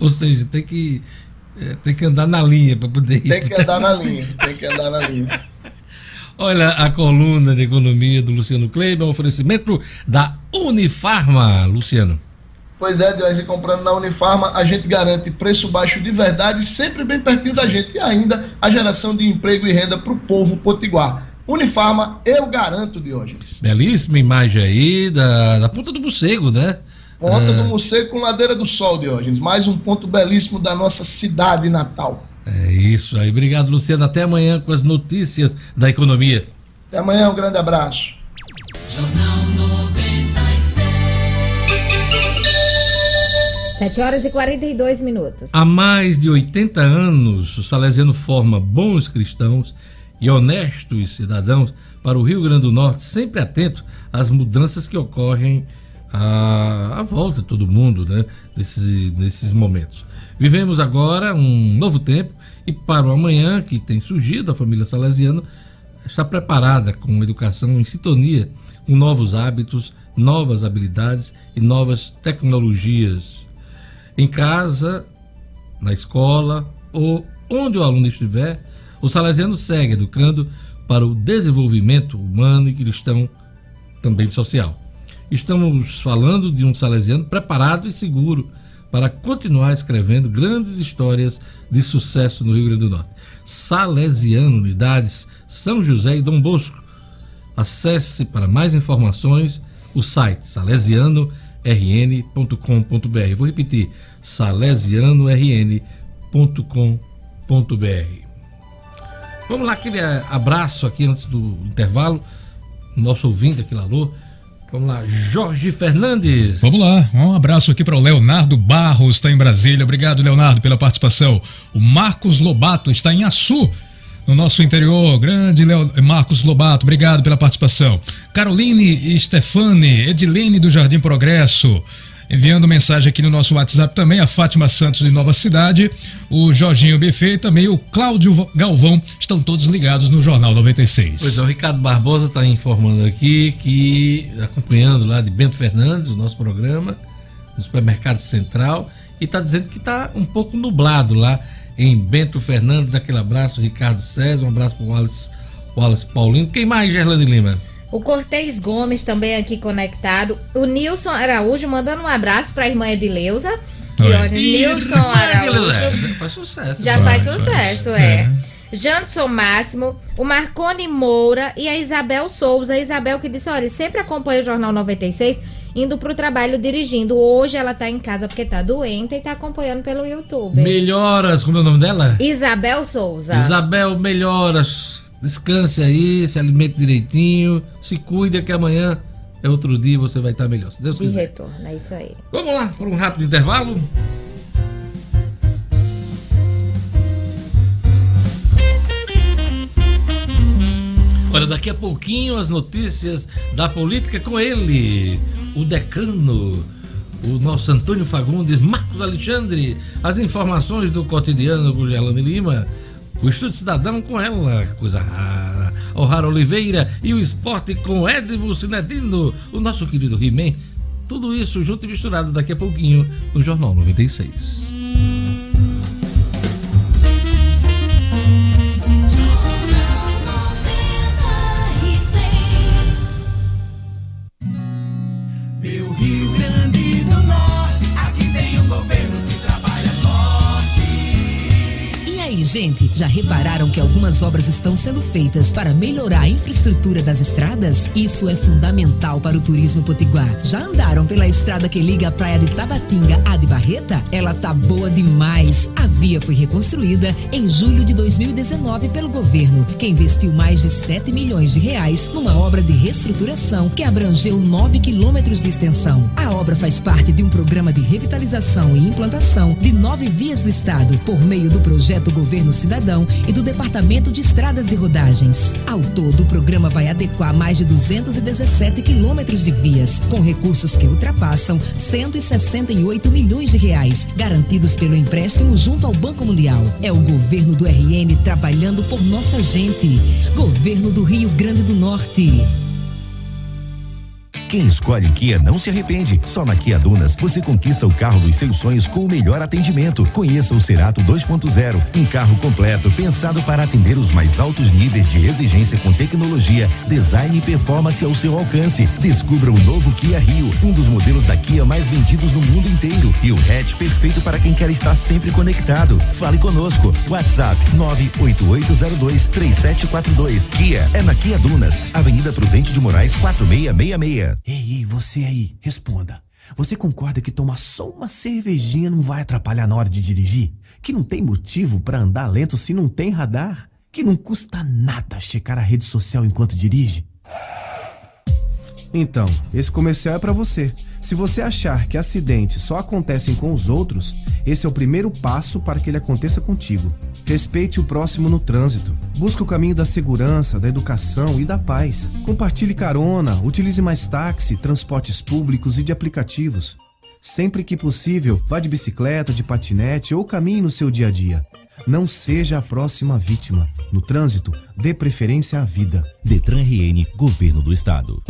Ou seja, tem que, é, tem que andar na linha para poder ir. Tem que andar na linha, tem que andar na linha. Olha a coluna de economia do Luciano Kleiber, um oferecimento da Unifarma, Luciano. Pois é, Dionísio, comprando na Unifarma, a gente garante preço baixo de verdade, sempre bem pertinho da gente, e ainda a geração de emprego e renda para o povo potiguar. Unifarma, eu garanto, Diógenes. Belíssima imagem aí da, da ponta do morcego, né? Ponta ah. do morcego com ladeira do sol, Diógenes. Mais um ponto belíssimo da nossa cidade natal. É isso aí. Obrigado, Luciano. Até amanhã com as notícias da economia. Até amanhã, um grande abraço. Jornal 96. 7 horas e 42 minutos. Há mais de 80 anos, o Salesiano forma bons cristãos e honestos cidadãos para o Rio Grande do Norte, sempre atento às mudanças que ocorrem à, à volta de todo mundo, né? Nesses, nesses momentos. Vivemos agora um novo tempo e para o amanhã que tem surgido, a família salesiana está preparada com educação em sintonia com novos hábitos, novas habilidades e novas tecnologias. Em casa, na escola ou onde o aluno estiver, o salesiano segue educando para o desenvolvimento humano e cristão, também social. Estamos falando de um salesiano preparado e seguro para continuar escrevendo grandes histórias de sucesso no Rio Grande do Norte. Salesiano, Unidades São José e Dom Bosco. Acesse para mais informações o site salesianorn.com.br. Vou repetir: salesianorn.com.br. Vamos lá, aquele abraço aqui antes do intervalo. Nosso ouvinte aqui, Lalô. Vamos lá, Jorge Fernandes. Vamos lá, um abraço aqui para o Leonardo Barros, está em Brasília. Obrigado, Leonardo, pela participação. O Marcos Lobato está em Açu. no nosso interior. Grande Leo, Marcos Lobato, obrigado pela participação. Caroline Stefani, Edilene do Jardim Progresso. Enviando mensagem aqui no nosso WhatsApp também, a Fátima Santos de Nova Cidade, o Jorginho Buffet e também o Cláudio Galvão estão todos ligados no Jornal 96. Pois é, o Ricardo Barbosa está informando aqui que, acompanhando lá de Bento Fernandes, o nosso programa, no supermercado central, e está dizendo que está um pouco nublado lá em Bento Fernandes. Aquele abraço, Ricardo César, um abraço para o Wallace, Wallace Paulino. Quem mais, Gerlane Lima? O Cortez Gomes também aqui conectado. O Nilson Araújo mandando um abraço para a irmã Edileuza. Nilson Araújo. Já faz sucesso. Já faz sucesso, é. é. Janson Máximo, o Marcone Moura e a Isabel Souza. A Isabel que disse: olha, sempre acompanha o Jornal 96 indo pro trabalho dirigindo. Hoje ela tá em casa porque tá doente e tá acompanhando pelo YouTube. Melhoras, como é o nome dela? Isabel Souza. Isabel, melhoras. Descanse aí, se alimente direitinho, se cuida que amanhã é outro dia você vai estar melhor. Se Deus De quiser. retorno, é isso aí. Vamos lá, por um rápido intervalo. Olha, daqui a pouquinho as notícias da política com ele, o decano, o nosso Antônio Fagundes, Marcos Alexandre, as informações do cotidiano com Gelane Lima, o Estúdio Cidadão com ela, coisa rara, o Rara Oliveira e o esporte com Edmo Cinedino, o nosso querido He-Man. Tudo isso junto e misturado daqui a pouquinho no Jornal 96. Gente, já repararam que algumas obras estão sendo feitas para melhorar a infraestrutura das estradas? Isso é fundamental para o turismo potiguar. Já andaram pela estrada que liga a praia de Tabatinga à de Barreta? Ela tá boa demais. A via foi reconstruída em julho de 2019 pelo governo, que investiu mais de 7 milhões de reais numa obra de reestruturação que abrangeu 9 quilômetros de extensão. A obra faz parte de um programa de revitalização e implantação de nove vias do estado por meio do projeto Governo Governo Cidadão e do Departamento de Estradas e Rodagens. Ao todo, o programa vai adequar mais de 217 quilômetros de vias, com recursos que ultrapassam 168 milhões de reais, garantidos pelo empréstimo junto ao Banco Mundial. É o governo do RN trabalhando por nossa gente. Governo do Rio Grande do Norte. Quem escolhe um Kia não se arrepende. Só na Kia Dunas você conquista o carro dos seus sonhos com o melhor atendimento. Conheça o Cerato 2.0, um carro completo pensado para atender os mais altos níveis de exigência com tecnologia, design e performance ao seu alcance. Descubra o novo Kia Rio, um dos modelos da Kia mais vendidos no mundo inteiro e o hatch perfeito para quem quer estar sempre conectado. Fale conosco. WhatsApp 988023742. Kia é na Kia Dunas, Avenida Prudente de Moraes 4666. Ei, ei, você aí, responda. Você concorda que tomar só uma cervejinha não vai atrapalhar na hora de dirigir? Que não tem motivo para andar lento se não tem radar? Que não custa nada checar a rede social enquanto dirige? Então, esse comercial é para você. Se você achar que acidentes só acontecem com os outros, esse é o primeiro passo para que ele aconteça contigo. Respeite o próximo no trânsito. Busque o caminho da segurança, da educação e da paz. Compartilhe carona, utilize mais táxi, transportes públicos e de aplicativos. Sempre que possível, vá de bicicleta, de patinete ou caminhe no seu dia a dia. Não seja a próxima vítima. No trânsito, dê preferência à vida. Detran RN, Governo do Estado.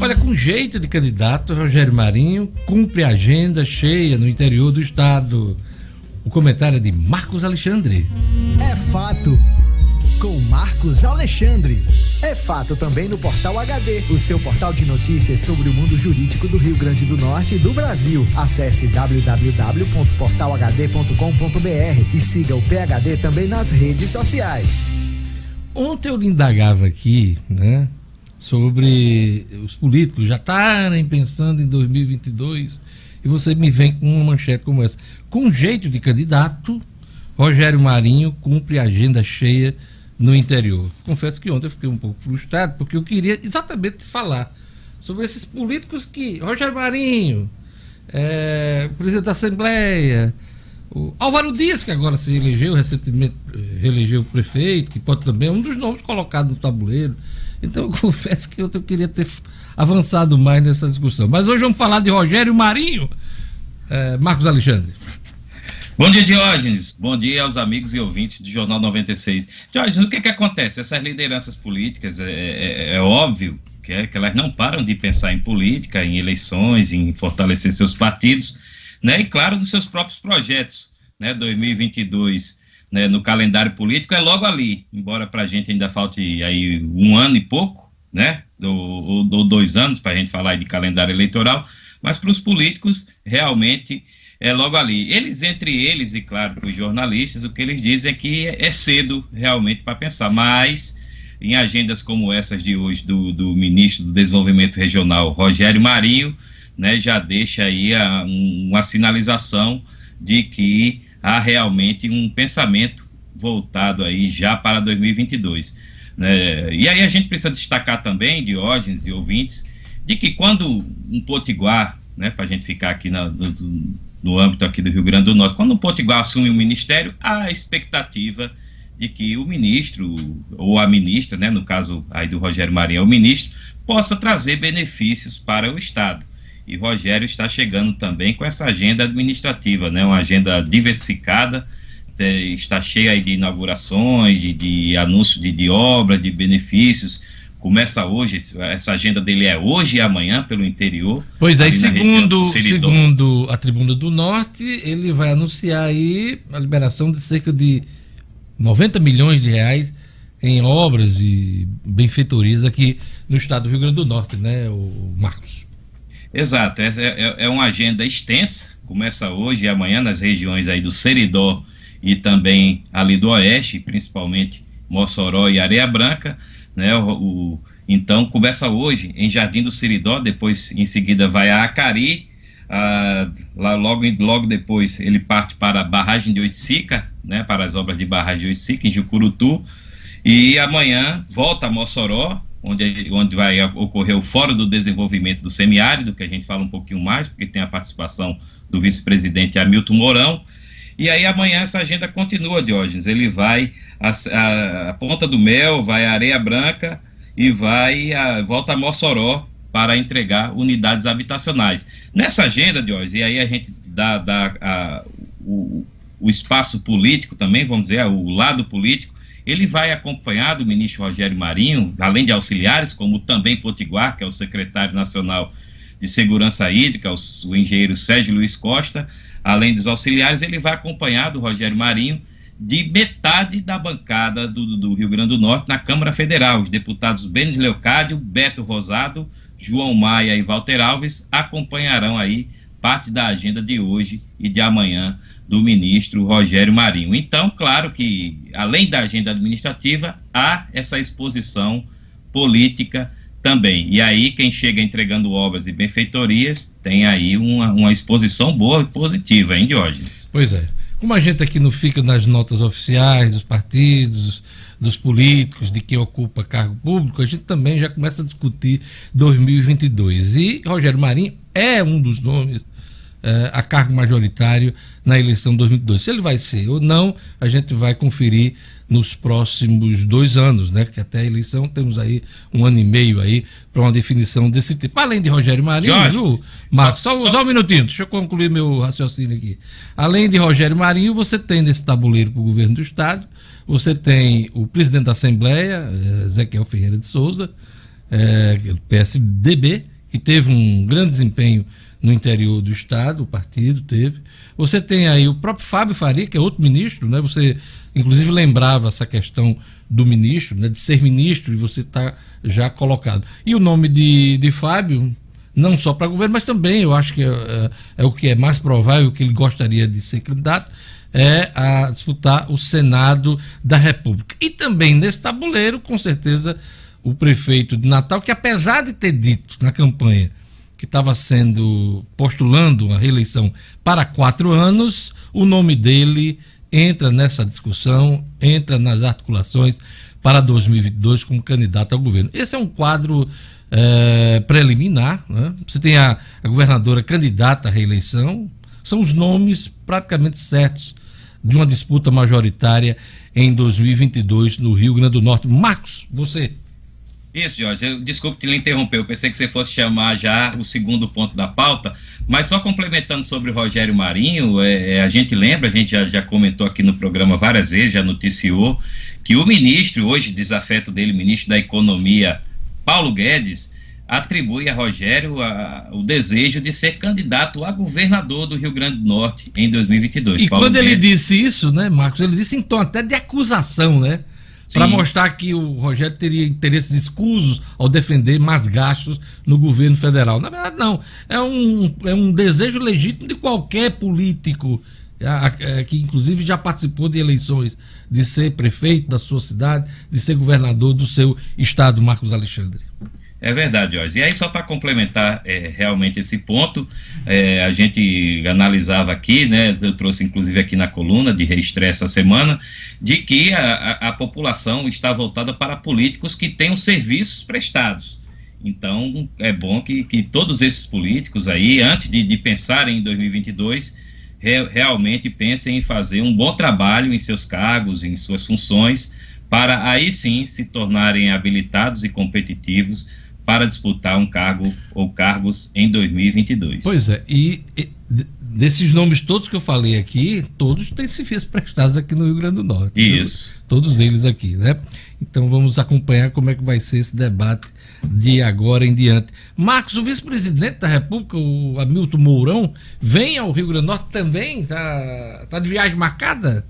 Olha, com jeito de candidato, Rogério Marinho cumpre a agenda cheia no interior do estado. O comentário é de Marcos Alexandre. É fato. Com Marcos Alexandre. É fato também no Portal HD, o seu portal de notícias sobre o mundo jurídico do Rio Grande do Norte e do Brasil. Acesse www.portalhd.com.br e siga o PHD também nas redes sociais. Ontem eu lhe indagava aqui, né? Sobre os políticos já estarem pensando em 2022 e você me vem com uma manchete como essa. Com jeito de candidato, Rogério Marinho cumpre a agenda cheia no interior. Confesso que ontem eu fiquei um pouco frustrado, porque eu queria exatamente falar sobre esses políticos que. Rogério Marinho, é, presidente da Assembleia, o Álvaro Dias, que agora se elegeu, recentemente eh, reelegeu o prefeito, que pode também, é um dos nomes colocados no tabuleiro. Então eu confesso que eu, queria ter avançado mais nessa discussão. Mas hoje vamos falar de Rogério Marinho. É, Marcos Alexandre. Bom dia, Diógenes. Bom dia aos amigos e ouvintes do Jornal 96. Diógenes, o que, que acontece? Essas lideranças políticas, é, é, é óbvio que, é, que elas não param de pensar em política, em eleições, em fortalecer seus partidos, né? E, claro, dos seus próprios projetos, né? 2022, né? no calendário político, é logo ali, embora para a gente ainda falte aí um ano e pouco, né? Ou, ou dois anos para a gente falar de calendário eleitoral, mas para os políticos, realmente é logo ali. Eles, entre eles, e claro, os jornalistas, o que eles dizem é que é cedo realmente para pensar, mas em agendas como essas de hoje do, do ministro do Desenvolvimento Regional, Rogério Marinho, né, já deixa aí a, um, uma sinalização de que há realmente um pensamento voltado aí já para 2022. Né? E aí a gente precisa destacar também, Diógenes e ouvintes, de que quando um potiguar, né, para a gente ficar aqui na, no, no âmbito aqui do Rio Grande do Norte. Quando o Potiguar assume o ministério, há a expectativa de que o ministro, ou a ministra, né, no caso aí do Rogério Marinho, o ministro, possa trazer benefícios para o Estado. E Rogério está chegando também com essa agenda administrativa, né, uma agenda diversificada, é, está cheia de inaugurações, de, de anúncios de, de obra, de benefícios, começa hoje, essa agenda dele é hoje e amanhã pelo interior. Pois é, segundo, segundo a Tribuna do Norte, ele vai anunciar aí a liberação de cerca de 90 milhões de reais em obras e benfeitorias aqui no estado do Rio Grande do Norte, né, o Marcos? Exato, é, é, é uma agenda extensa, começa hoje e amanhã nas regiões aí do Seridó e também ali do Oeste, principalmente Mossoró e Areia Branca, né? O, o, então começa hoje em Jardim do Siridó, depois em seguida vai a Acari, ah, lá logo, logo depois ele parte para a barragem de Oiticica, né, para as obras de barragem de Oiticica, em Jucurutu, e amanhã volta a Mossoró, onde, onde vai ocorrer o Fórum do Desenvolvimento do Semiárido, que a gente fala um pouquinho mais, porque tem a participação do vice-presidente Hamilton Mourão, e aí amanhã essa agenda continua, Diógenes. Ele vai a, a, a Ponta do Mel, vai Areia Branca e vai a, volta a Mossoró para entregar unidades habitacionais. Nessa agenda, Diógenes, e aí a gente dá, dá a, o, o espaço político também, vamos dizer, o lado político, ele vai acompanhar do ministro Rogério Marinho, além de auxiliares, como também Potiguar, que é o secretário nacional de Segurança Hídrica, o, o engenheiro Sérgio Luiz Costa, além dos auxiliares, ele vai acompanhar do Rogério Marinho de metade da bancada do, do, Rio Grande do Norte na Câmara Federal. Os deputados Benes Leocádio, Beto Rosado, João Maia e Walter Alves acompanharão aí parte da agenda de hoje e de amanhã do ministro Rogério Marinho. Então, claro que, além da agenda administrativa, há essa exposição política também. E aí, quem chega entregando obras e benfeitorias tem aí uma, uma exposição boa e positiva, hein, Diógenes? Pois é. Como a gente aqui não fica nas notas oficiais dos partidos, dos políticos, de quem ocupa cargo público, a gente também já começa a discutir 2022. E Rogério Marinho é um dos nomes a cargo majoritário na eleição de 2022. Se ele vai ser ou não, a gente vai conferir nos próximos dois anos, né? Que até a eleição temos aí um ano e meio aí para uma definição desse tipo. Além de Rogério Marinho, viu, Marcos? Só, só, só, um minutinho, deixa eu concluir meu raciocínio aqui. Além de Rogério Marinho, você tem nesse tabuleiro para o governo do Estado, você tem o presidente da Assembleia, eh, Ezequiel Ferreira de Souza, é, PSDB, que teve um grande desempenho no interior do Estado, o partido teve. Você tem aí o próprio Fábio Faria, que é outro ministro, né? Você inclusive lembrava essa questão do ministro, né, de ser ministro e você está já colocado. E o nome de, de Fábio, não só para governo, mas também eu acho que é, é, é, o que é mais provável que ele gostaria de ser candidato, é a disputar o Senado da República. E também nesse tabuleiro, com certeza, o prefeito de Natal, que apesar de ter dito na campanha que estava sendo postulando uma reeleição para quatro anos, o nome dele entra nessa discussão, entra nas articulações para 2022 como candidato ao governo. Esse é um quadro é, preliminar. Né? Você tem a, a governadora candidata à reeleição, são os nomes praticamente certos de uma disputa majoritária em 2022 no Rio Grande do Norte. Marcos, você. Isso, Jorge. Eu, desculpe te interromper. Eu pensei que você fosse chamar já o segundo ponto da pauta, mas só complementando sobre o Rogério Marinho, é, é, a gente lembra, a gente já, já comentou aqui no programa várias vezes, já noticiou, que o ministro, hoje desafeto dele, ministro da Economia, Paulo Guedes, atribui a Rogério a, o desejo de ser candidato a governador do Rio Grande do Norte em 2022. E Paulo quando Guedes... ele disse isso, né, Marcos, ele disse em tom até de acusação, né? Para mostrar que o Rogério teria interesses escusos ao defender mais gastos no governo federal. Na verdade, não. É um, é um desejo legítimo de qualquer político é, que inclusive já participou de eleições, de ser prefeito da sua cidade, de ser governador do seu estado, Marcos Alexandre. É verdade, Jorge. E aí, só para complementar é, realmente esse ponto, é, a gente analisava aqui, né, eu trouxe inclusive aqui na coluna de reestreia essa semana, de que a, a, a população está voltada para políticos que tenham serviços prestados. Então, é bom que, que todos esses políticos aí, antes de, de pensarem em 2022, re, realmente pensem em fazer um bom trabalho em seus cargos, em suas funções, para aí sim se tornarem habilitados e competitivos para disputar um cargo ou cargos em 2022. Pois é, e, e desses nomes todos que eu falei aqui, todos têm serviços prestados aqui no Rio Grande do Norte. Isso. Todos eles aqui, né? Então vamos acompanhar como é que vai ser esse debate de agora em diante. Marcos, o vice-presidente da República, o Hamilton Mourão, vem ao Rio Grande do Norte também? Está tá de viagem marcada?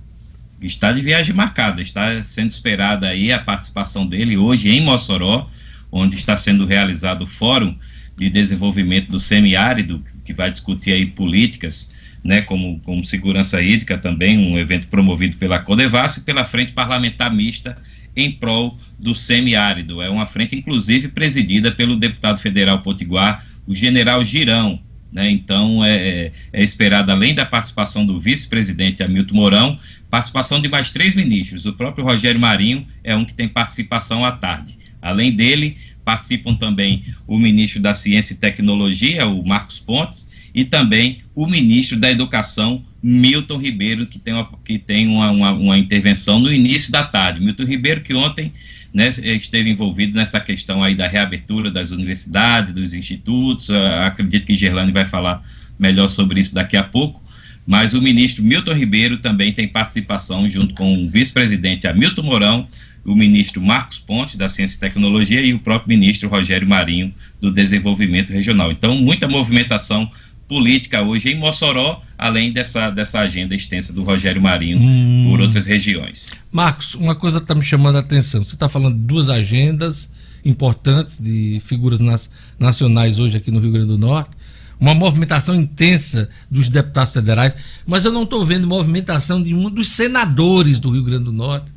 Está de viagem marcada, está sendo esperada aí a participação dele hoje em Mossoró onde está sendo realizado o Fórum de Desenvolvimento do Semiárido, que vai discutir aí políticas, né, como, como segurança hídrica também, um evento promovido pela Codevas e pela Frente Parlamentar Mista em prol do semiárido. É uma frente, inclusive, presidida pelo deputado federal potiguar, o general Girão. Né? Então, é, é, é esperado, além da participação do vice-presidente Hamilton Mourão, participação de mais três ministros. O próprio Rogério Marinho é um que tem participação à tarde. Além dele, participam também o ministro da Ciência e Tecnologia, o Marcos Pontes, e também o ministro da Educação, Milton Ribeiro, que tem uma, que tem uma, uma, uma intervenção no início da tarde. Milton Ribeiro, que ontem né, esteve envolvido nessa questão aí da reabertura das universidades, dos institutos. Uh, acredito que Gerlane vai falar melhor sobre isso daqui a pouco. Mas o ministro Milton Ribeiro também tem participação, junto com o vice-presidente Hamilton Mourão, o ministro Marcos Pontes, da Ciência e Tecnologia, e o próprio ministro Rogério Marinho, do Desenvolvimento Regional. Então, muita movimentação política hoje em Mossoró, além dessa, dessa agenda extensa do Rogério Marinho hum. por outras regiões. Marcos, uma coisa está me chamando a atenção. Você está falando de duas agendas importantes de figuras nas, nacionais hoje aqui no Rio Grande do Norte. Uma movimentação intensa dos deputados federais, mas eu não estou vendo movimentação de um dos senadores do Rio Grande do Norte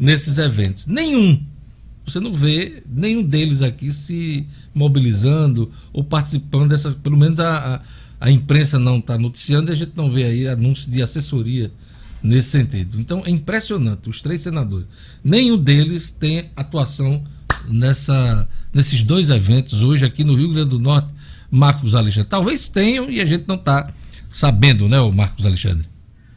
nesses eventos. Nenhum. Você não vê nenhum deles aqui se mobilizando ou participando dessas. Pelo menos a, a, a imprensa não está noticiando e a gente não vê aí anúncios de assessoria nesse sentido. Então é impressionante. Os três senadores, nenhum deles tem atuação nessa, nesses dois eventos hoje aqui no Rio Grande do Norte. Marcos Alexandre. Talvez tenham e a gente não está sabendo, né, o Marcos Alexandre?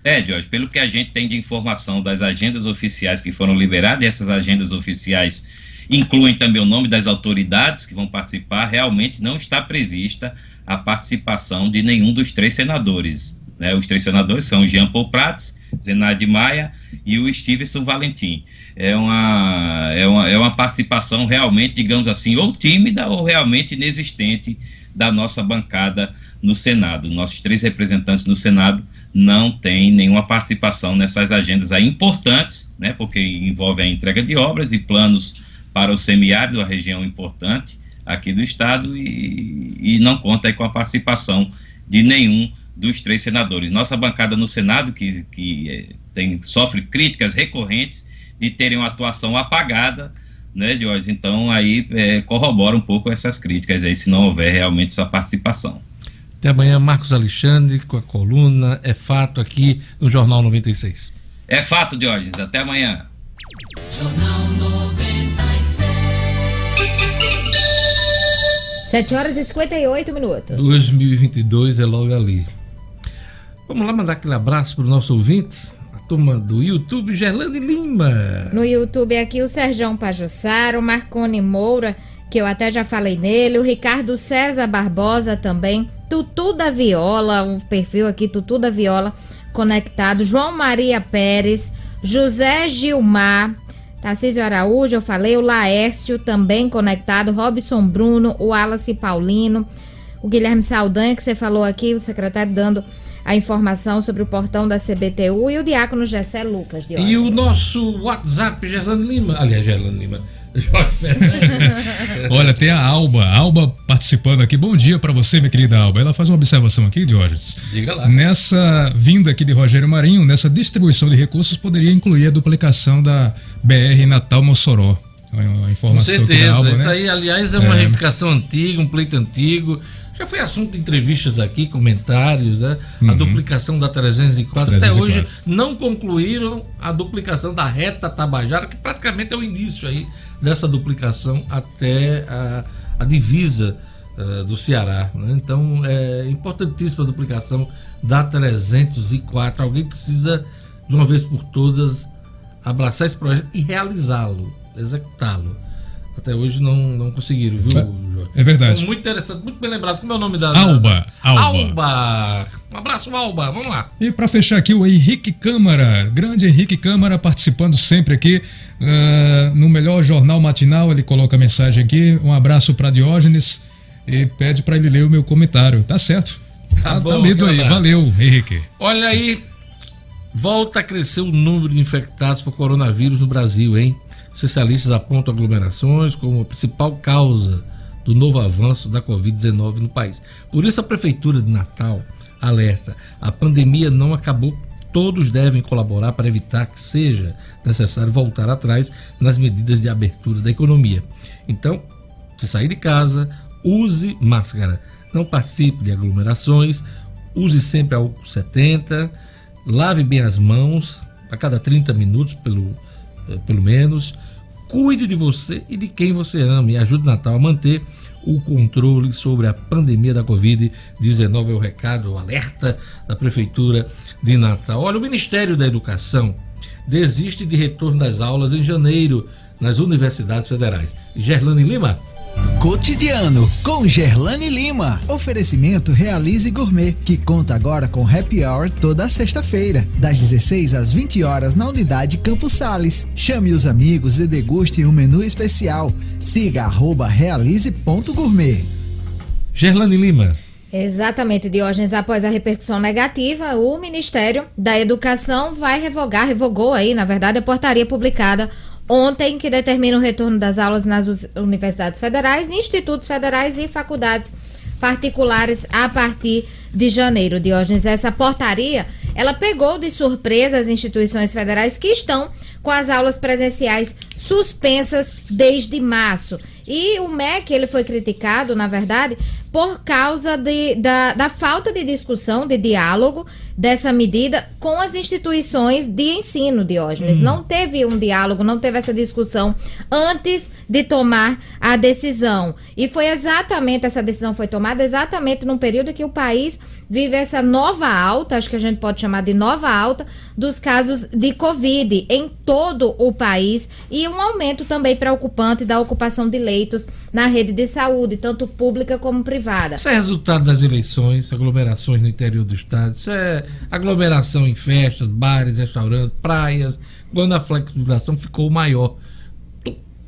É, Jorge, pelo que a gente tem de informação das agendas oficiais que foram liberadas, essas agendas oficiais incluem também o nome das autoridades que vão participar, realmente não está prevista a participação de nenhum dos três senadores. Né? Os três senadores são Jean Paul Prats, Zenade Maia e o Stevenson Valentim. É uma, é, uma, é uma participação realmente, digamos assim, ou tímida ou realmente inexistente da nossa bancada no Senado. Nossos três representantes no Senado não têm nenhuma participação nessas agendas aí importantes, né, porque envolve a entrega de obras e planos para o semiárido, a região importante aqui do estado, e, e não conta com a participação de nenhum dos três senadores. Nossa bancada no Senado, que, que é, tem, sofre críticas recorrentes de terem uma atuação apagada, né, Jorge? Então aí é, corrobora um pouco essas críticas aí, se não houver realmente sua participação. Até amanhã, Marcos Alexandre, com a coluna É Fato aqui no Jornal 96. É fato, Diógenes. Até amanhã. Jornal 96. 7 horas e 58 minutos. 2022 é logo ali. Vamos lá mandar aquele abraço para o nosso ouvinte, a turma do YouTube, Gerlane Lima. No YouTube aqui o Serjão Pajussaro, o Marcone Moura, que eu até já falei nele, o Ricardo César Barbosa também, Tutu da Viola, um perfil aqui, Tutu da Viola, conectado, João Maria Pérez, José Gilmar, Tarcísio Araújo, eu falei, o Laércio também conectado, Robson Bruno, o Wallace Paulino, o Guilherme Saldanha, que você falou aqui, o secretário dando a informação sobre o portão da CBTU e o diácono Gessé Lucas. De e o nosso WhatsApp, Gerlando Lima. Aliás, Gerlando Lima. Olha, tem a Alba, Alba participando aqui. Bom dia para você, minha querida Alba. Ela faz uma observação aqui, Diógenes. Diga lá. Nessa vinda aqui de Rogério Marinho, nessa distribuição de recursos, poderia incluir a duplicação da BR Natal-Mossoró. É uma informação Com certeza. Alba, Isso né? aí, aliás, é uma é. reivindicação antiga, um pleito antigo. Já foi assunto de entrevistas aqui, comentários, né? Uhum. A duplicação da 304. 304. Até hoje não concluíram a duplicação da reta Tabajara, que praticamente é o início aí dessa duplicação até a, a divisa uh, do Ceará. Né? Então é importantíssima a duplicação da 304. Alguém precisa, de uma vez por todas, abraçar esse projeto e realizá-lo, executá-lo. Até hoje não, não conseguiram, viu, É, é verdade. Muito interessante, muito bem lembrado. Como é o nome da. Alba. Alba. Alba. Um abraço, Alba. Vamos lá. E para fechar aqui, o Henrique Câmara. Grande Henrique Câmara participando sempre aqui uh, no melhor jornal matinal. Ele coloca a mensagem aqui. Um abraço para Diógenes e pede para ele ler o meu comentário. Tá certo. Tá, tá, bom, tá lido aí. Abraço. Valeu, Henrique. Olha aí. Volta a crescer o número de infectados por coronavírus no Brasil, hein? Especialistas apontam aglomerações como a principal causa do novo avanço da Covid-19 no país. Por isso, a Prefeitura de Natal alerta: a pandemia não acabou. Todos devem colaborar para evitar que seja necessário voltar atrás nas medidas de abertura da economia. Então, se sair de casa, use máscara. Não participe de aglomerações, use sempre álcool 70, lave bem as mãos a cada 30 minutos, pelo pelo menos. Cuide de você e de quem você ama e ajude o Natal a manter o controle sobre a pandemia da Covid-19. É o recado, o alerta da Prefeitura de Natal. Olha, o Ministério da Educação desiste de retorno das aulas em janeiro nas universidades federais. Gerlane Lima. Cotidiano com Gerlane Lima. Oferecimento Realize Gourmet, que conta agora com happy hour toda sexta-feira, das 16 às 20 horas na unidade Campos Sales. Chame os amigos e deguste um menu especial. Siga arroba realize.gourmet. Gerlane Lima. Exatamente, Diógenes. Após a repercussão negativa, o Ministério da Educação vai revogar, revogou aí, na verdade, a portaria publicada ontem que determina o retorno das aulas nas universidades federais, institutos federais e faculdades particulares a partir de janeiro. Diógenes, essa portaria, ela pegou de surpresa as instituições federais que estão com as aulas presenciais suspensas desde março. E o MEC, ele foi criticado, na verdade, por causa de, da, da falta de discussão, de diálogo dessa medida com as instituições de ensino, Diógenes. Hum. Não teve um diálogo, não teve essa discussão antes de tomar a decisão. E foi exatamente, essa decisão foi tomada exatamente num período que o país vive essa nova alta, acho que a gente pode chamar de nova alta, dos casos de Covid em todo o país e um aumento também preocupante da ocupação de leitos na rede de saúde, tanto pública como privada. Isso é resultado das eleições, aglomerações no interior do estado, isso é aglomeração em festas, bares, restaurantes, praias, quando a flexibilização ficou maior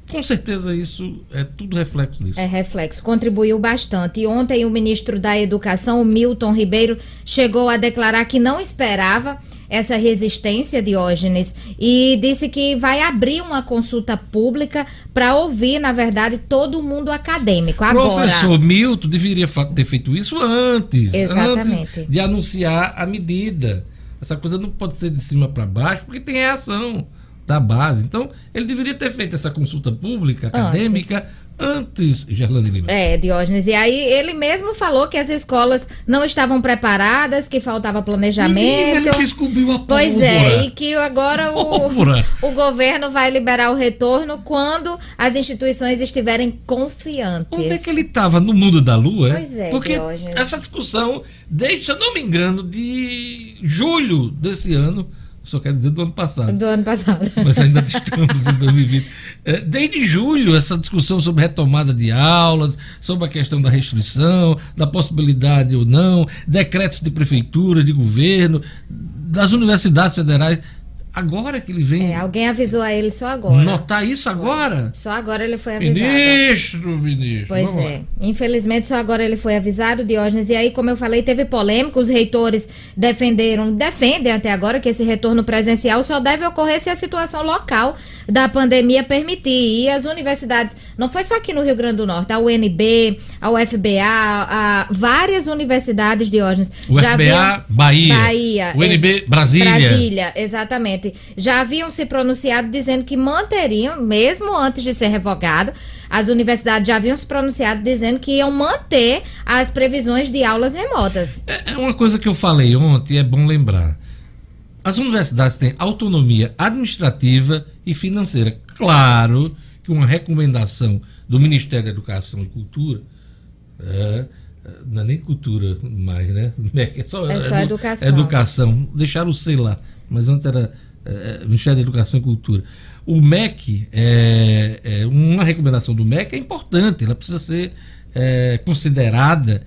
com certeza isso é tudo reflexo disso. É reflexo, contribuiu bastante. E ontem o ministro da Educação, Milton Ribeiro, chegou a declarar que não esperava essa resistência, Diógenes, e disse que vai abrir uma consulta pública para ouvir, na verdade, todo o mundo acadêmico. Agora, Professor Milton deveria ter feito isso antes, Exatamente. antes de anunciar a medida. Essa coisa não pode ser de cima para baixo, porque tem reação. da base. Então, ele deveria ter feito essa consulta pública, acadêmica, antes, Gerlane Lima. É, Diógenes. E aí ele mesmo falou que as escolas não estavam preparadas, que faltava planejamento. Menina, ele descobriu a Pois é, e que agora o, o governo vai liberar o retorno quando as instituições estiverem confiantes. Onde é que ele estava? No mundo da lua? Pois é, Porque Diógenes. essa discussão, desde, se eu não me engano, de julho desse ano, só quer dizer do ano passado. Do ano passado. Mas ainda estamos em 2020. É, Desde julho, essa discussão sobre retomada de aulas, sobre a questão da restrição, da possibilidade ou não, decretos de prefeitura, de governo, das universidades federais. Agora que ele vem É, alguém avisou a ele só agora. notar isso agora? Só agora ele foi avisado. Ministro, ministro. Pois vamos é. lá. Infelizmente, só agora ele foi avisado, Diógenes. E aí, como eu falei, teve polêmica. Os reitores defenderam, defendem até agora que esse retorno presencial só deve ocorrer se a situação local da pandemia permitir. E as universidades, não foi só aqui no Rio Grande do Norte, a UNB, a UFBA, a, várias universidades, Diógenes. O já FBA, haviam- Bahia. Bahia. UNB, Brasília. Brasília, exatamente. Já haviam se pronunciado dizendo que manteriam, mesmo antes de ser revogado, as universidades já haviam se pronunciado dizendo que iam manter as previsões de aulas remotas. É é uma coisa que eu falei ontem, é bom lembrar. As universidades têm autonomia administrativa e financeira. Claro que uma recomendação do Ministério da Educação e Cultura, é, é, não é nem cultura mais, né? É só, É só edu- educação. Educação. Deixaram o sei lá, mas antes era é, Ministério da Educação e Cultura. O MEC, é, é, uma recomendação do MEC é importante, ela precisa ser é, considerada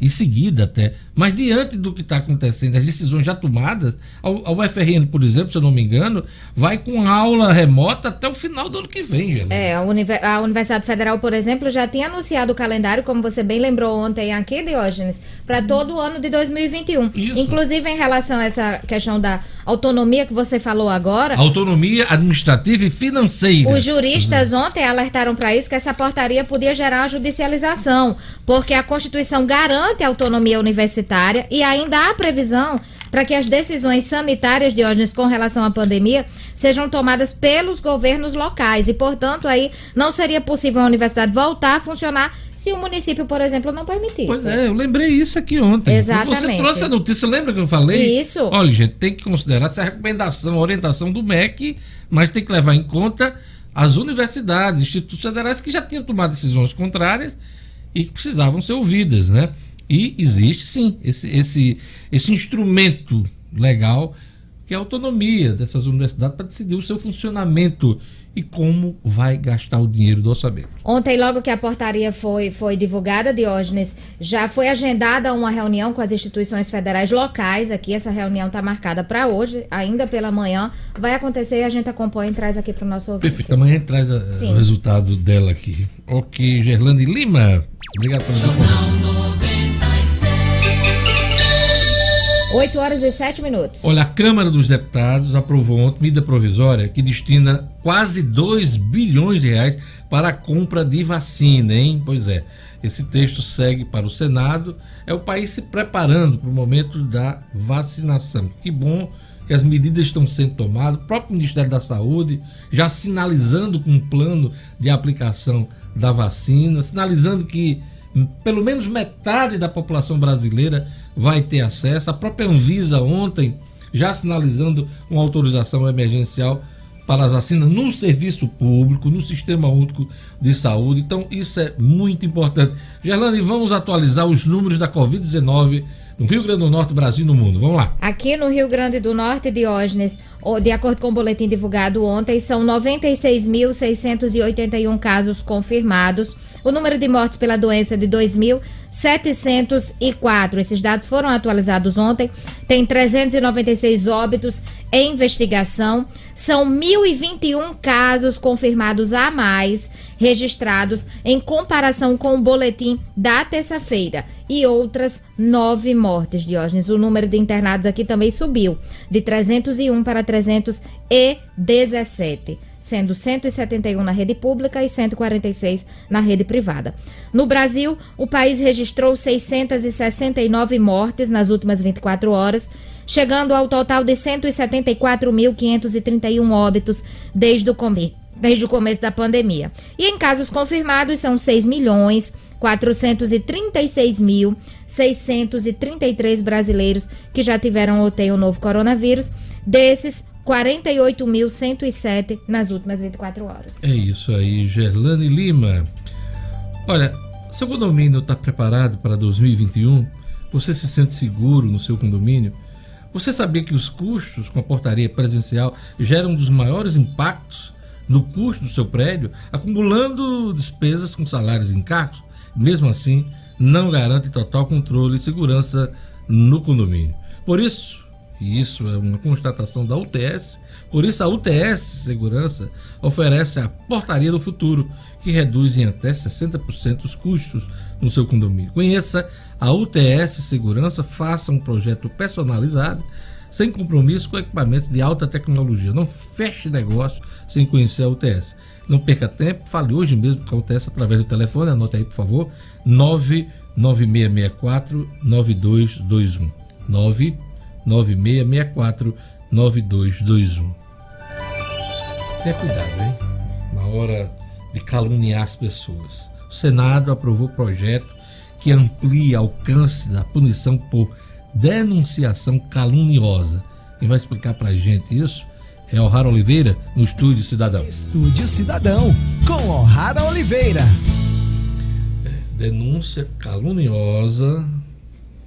e seguida até. Mas diante do que está acontecendo, as decisões já tomadas, a UFRN, por exemplo, se eu não me engano, vai com aula remota até o final do ano que vem. É, a, Univer- a Universidade Federal, por exemplo, já tinha anunciado o calendário, como você bem lembrou ontem aqui, Diógenes, para todo o ano de 2021. Inclusive, em relação a essa questão da autonomia que você falou agora, Autonomia administrativa e financeira. Os juristas ontem alertaram para isso que essa portaria podia gerar uma judicialização, porque a Constituição garante a autonomia universitária e ainda há previsão para que as decisões sanitárias, Diógenes, com relação à pandemia, sejam tomadas pelos governos locais e, portanto, aí não seria possível a universidade voltar a funcionar se o município, por exemplo, não permitisse. Pois é, eu lembrei isso aqui ontem. Exatamente. Você trouxe a notícia, lembra que eu falei? Isso. Olha, gente, tem que considerar essa recomendação, orientação do MEC, mas tem que levar em conta as universidades, institutos federais que já tinham tomado decisões contrárias e que precisavam ser ouvidas, né? E existe sim esse, esse, esse instrumento legal que é a autonomia dessas universidades para decidir o seu funcionamento e como vai gastar o dinheiro do orçamento. Ontem, logo que a portaria foi, foi divulgada, Diógenes, já foi agendada uma reunião com as instituições federais locais aqui. Essa reunião está marcada para hoje, ainda pela manhã. Vai acontecer e a gente acompanha e traz aqui para o nosso ouvinte. Perfeito, amanhã traz a- Sim. o resultado dela aqui. Ok, Gerlane Lima. Obrigado pela informação. 8 horas e 7 minutos. Olha, a Câmara dos Deputados aprovou ontem medida provisória que destina quase 2 bilhões de reais para a compra de vacina, hein? Pois é, esse texto segue para o Senado. É o país se preparando para o momento da vacinação. Que bom que as medidas estão sendo tomadas. O próprio Ministério da Saúde já sinalizando com um plano de aplicação da vacina, sinalizando que pelo menos metade da população brasileira vai ter acesso. A própria Anvisa ontem já sinalizando uma autorização emergencial para as vacinas no serviço público, no Sistema Único de Saúde. Então, isso é muito importante. Gerlane, vamos atualizar os números da Covid-19 no Rio Grande do Norte, Brasil e no mundo. Vamos lá. Aqui no Rio Grande do Norte, Diógenes, de acordo com o boletim divulgado ontem, são 96.681 casos confirmados. O número de mortes pela doença de 2000 704. Esses dados foram atualizados ontem. Tem 396 óbitos em investigação. São 1.021 casos confirmados a mais registrados em comparação com o boletim da terça-feira e outras nove mortes, Diógenes. O número de internados aqui também subiu, de 301 para 317 sendo 171 na rede pública e 146 na rede privada. No Brasil, o país registrou 669 mortes nas últimas 24 horas, chegando ao total de 174.531 óbitos desde o começo desde o começo da pandemia. E em casos confirmados são 6 milhões 436.633 brasileiros que já tiveram ou têm o novo coronavírus. Desses, 48.107 nas últimas 24 horas. É isso aí, Gerlane Lima. Olha, seu condomínio está preparado para 2021? Você se sente seguro no seu condomínio? Você sabia que os custos com a portaria presencial geram um dos maiores impactos no custo do seu prédio, acumulando despesas com salários e encargos, mesmo assim, não garante total controle e segurança no condomínio. Por isso, e isso é uma constatação da UTS, por isso a UTS Segurança oferece a Portaria do Futuro, que reduz em até 60% os custos no seu condomínio. Conheça a UTS Segurança, faça um projeto personalizado sem compromisso com equipamentos de alta tecnologia. Não feche negócio sem conhecer a UTS. Não perca tempo, fale hoje mesmo com a UTS através do telefone, anote aí por favor, 99664 9221. 99664 9221. Tenha cuidado, hein? Na hora de caluniar as pessoas. O Senado aprovou projeto que amplia o alcance da punição por denunciação caluniosa. Quem vai explicar pra gente isso é O'Hara Oliveira, no Estúdio Cidadão. Estúdio Cidadão, com O'Hara Oliveira. É, denúncia caluniosa.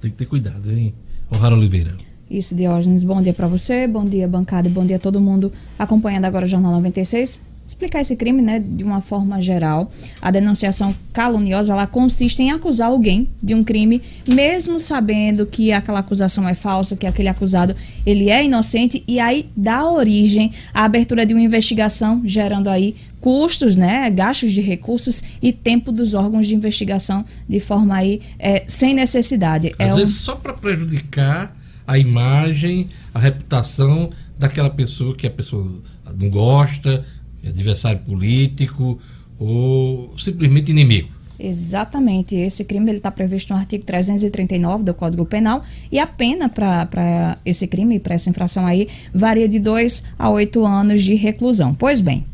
Tem que ter cuidado, hein? O'Hara Oliveira. Isso, Diógenes. Bom dia para você, bom dia, bancada, bom dia a todo mundo acompanhando agora o Jornal 96 explicar esse crime, né, de uma forma geral. A denunciação caluniosa, ela consiste em acusar alguém de um crime, mesmo sabendo que aquela acusação é falsa, que aquele acusado ele é inocente e aí dá origem à abertura de uma investigação, gerando aí custos, né, gastos de recursos e tempo dos órgãos de investigação de forma aí é, sem necessidade. Às é vezes um... só para prejudicar a imagem, a reputação daquela pessoa que a pessoa não gosta, adversário político ou simplesmente inimigo. Exatamente. Esse crime está previsto no artigo 339 do Código Penal e a pena para esse crime, para essa infração aí, varia de 2 a 8 anos de reclusão. Pois bem,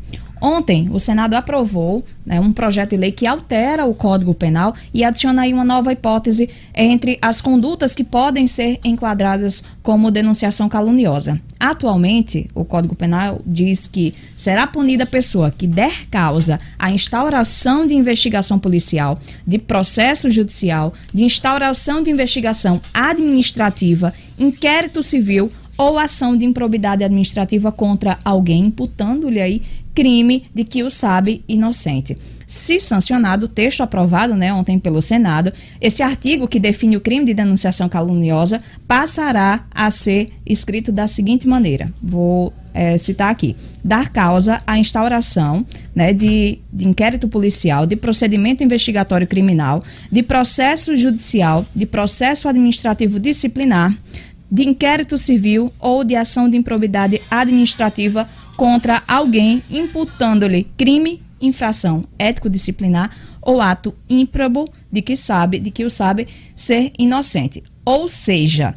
Ontem, o Senado aprovou né, um projeto de lei que altera o Código Penal e adiciona aí uma nova hipótese entre as condutas que podem ser enquadradas como denunciação caluniosa. Atualmente, o Código Penal diz que será punida a pessoa que der causa à instauração de investigação policial, de processo judicial, de instauração de investigação administrativa, inquérito civil ou ação de improbidade administrativa contra alguém, imputando-lhe aí crime de que o sabe inocente. Se sancionado o texto aprovado né, ontem pelo Senado, esse artigo que define o crime de denunciação caluniosa passará a ser escrito da seguinte maneira: vou é, citar aqui. Dar causa à instauração né, de, de inquérito policial, de procedimento investigatório criminal, de processo judicial, de processo administrativo disciplinar, de inquérito civil ou de ação de improbidade administrativa contra alguém imputando-lhe crime, infração ético-disciplinar ou ato ímprobo de que sabe, de que o sabe ser inocente. Ou seja,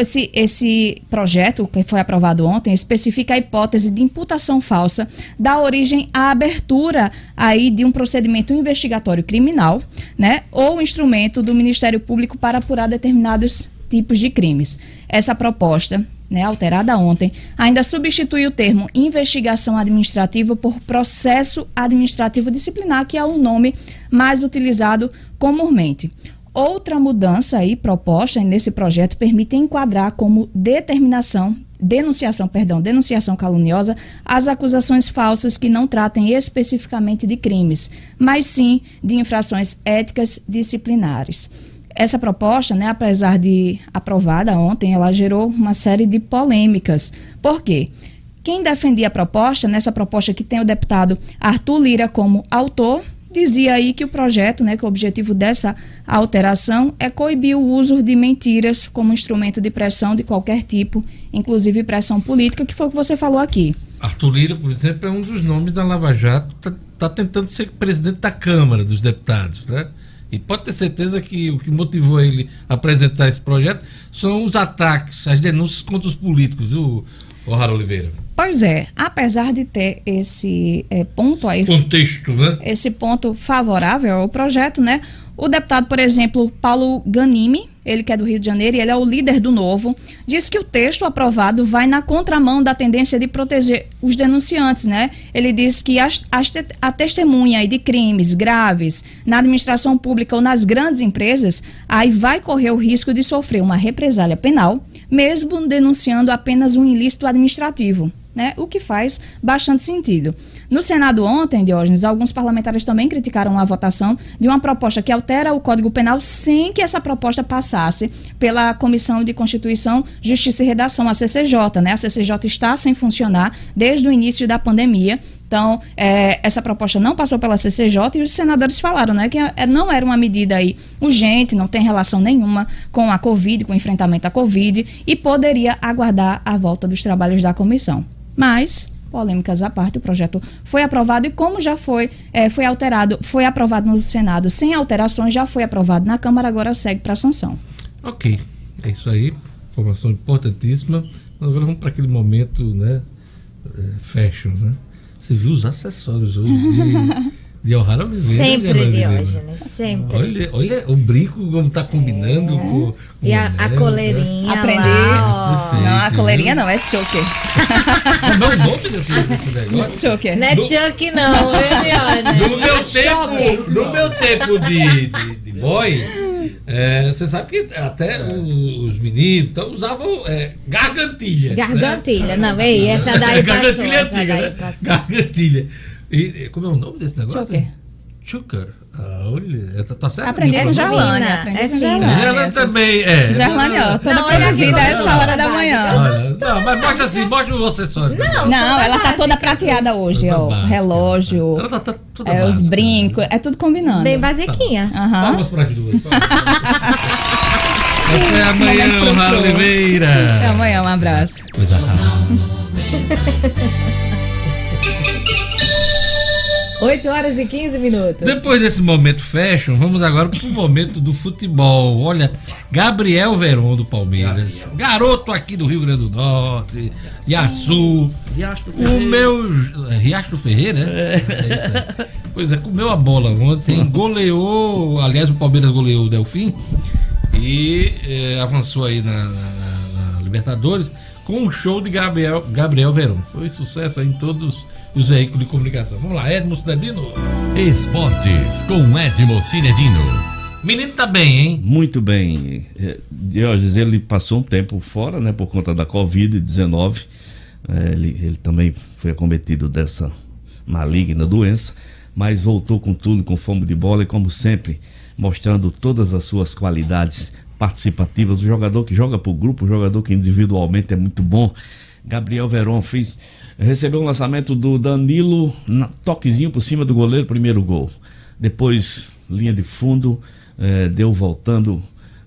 esse, esse projeto que foi aprovado ontem especifica a hipótese de imputação falsa dá origem à abertura aí de um procedimento investigatório criminal, né, ou instrumento do Ministério Público para apurar determinados tipos de crimes. Essa proposta, né, alterada ontem, ainda substitui o termo investigação administrativa por processo administrativo disciplinar, que é o nome mais utilizado comumente. Outra mudança aí proposta nesse projeto permite enquadrar como determinação denunciação, perdão, denunciação caluniosa as acusações falsas que não tratem especificamente de crimes, mas sim de infrações éticas disciplinares. Essa proposta, né, apesar de aprovada ontem, ela gerou uma série de polêmicas. Por quê? Quem defendia a proposta, nessa proposta que tem o deputado Arthur Lira como autor, dizia aí que o projeto, né, que o objetivo dessa alteração é coibir o uso de mentiras como instrumento de pressão de qualquer tipo, inclusive pressão política, que foi o que você falou aqui. Arthur Lira, por exemplo, é um dos nomes da Lava Jato, está tá tentando ser presidente da Câmara dos Deputados, né? E pode ter certeza que o que motivou ele a apresentar esse projeto são os ataques, as denúncias contra os políticos, viu, O'Hara Oliveira? Pois é, apesar de ter esse é, ponto aí. Contexto, né? Esse ponto favorável ao projeto, né? O deputado, por exemplo, Paulo Ganimi, ele que é do Rio de Janeiro e ele é o líder do Novo, diz que o texto aprovado vai na contramão da tendência de proteger os denunciantes, né? Ele diz que as, as, a testemunha de crimes graves na administração pública ou nas grandes empresas, aí vai correr o risco de sofrer uma represália penal, mesmo denunciando apenas um ilícito administrativo né? O que faz bastante sentido. No Senado ontem, Diógenes, alguns parlamentares também criticaram a votação de uma proposta que altera o Código Penal sem que essa proposta passasse pela Comissão de Constituição, Justiça e Redação, a CCJ, né? A CCJ está sem funcionar desde o início da pandemia. Então, é, essa proposta não passou pela CCJ e os senadores falaram né, que é, não era uma medida aí urgente, não tem relação nenhuma com a Covid, com o enfrentamento à Covid e poderia aguardar a volta dos trabalhos da comissão. Mas, polêmicas à parte, o projeto foi aprovado e como já foi, é, foi alterado, foi aprovado no Senado sem alterações, já foi aprovado na Câmara, agora segue para sanção. Ok, é isso aí, informação importantíssima. Agora vamos para aquele momento, né, é, fashion, né? Você viu os acessórios hoje de, de O'Hara Oliveira? Sempre, Diógenes, sempre. Olha, olha o brinco como está combinando é. com, com, E a, a né? coleirinha Aprendi. lá, ó. não, a coleirinha não, é choker. Como é o nome desse, desse negócio? Choker. Não é choque não, viu, Diógenes? No meu É tempo, no meu tempo de, de, de boy, é, você sabe que até os meninos então, usavam é, gargantilha. Gargantilha, não, ei, essa daí passou, gargantilha antiga, daí né? passou. Gargantilha. E, e como é o nome desse negócio? Choker. Choker. Ah, olha, tá, tá certo? Aprendi com fina, aprendi é com. Ela essas- também é. Gerlane, ó, toda Não, produzida como essa ela hora da manhã. Não, mas mostra assim, mostra o acessório. Não, Não, ela tá básica. toda prateada hoje, Toda ó. básica. Relógio, Ela tá, tá toda é, os brincos, é tudo combinando. Bem basiquinha. Palmas para as duas. Até amanhã, pro- Oliveira. Até amanhã, um abraço. Coisa rara. 8 horas e 15 minutos. Depois desse momento fashion, vamos agora para o momento do futebol. Olha, Gabriel Veron do Palmeiras, garoto aqui do Rio Grande do Norte, Iaçu. Riacho O meu. é, Riacho Ferreira, né? É isso aí. Pois é, comeu a bola ontem, goleou. Aliás, o Palmeiras goleou o Delfim e é, avançou aí na, na- na Libertadores com um show de Gabriel, Gabriel Veron. Foi sucesso aí em todos os veículos de comunicação. Vamos lá, Edmo Cidadino. Esportes com Edmo Cinedino. Menino tá bem, hein? Muito bem. É, Diógenes, ele passou um tempo fora, né, por conta da Covid-19. É, ele, ele também foi acometido dessa maligna doença, mas voltou com tudo, com fome de bola e, como sempre, mostrando todas as suas qualidades participativas. O jogador que joga por grupo, o jogador que individualmente é muito bom. Gabriel Veron fez, recebeu um lançamento do Danilo, toquezinho por cima do goleiro, primeiro gol. Depois, linha de fundo, eh, deu voltando.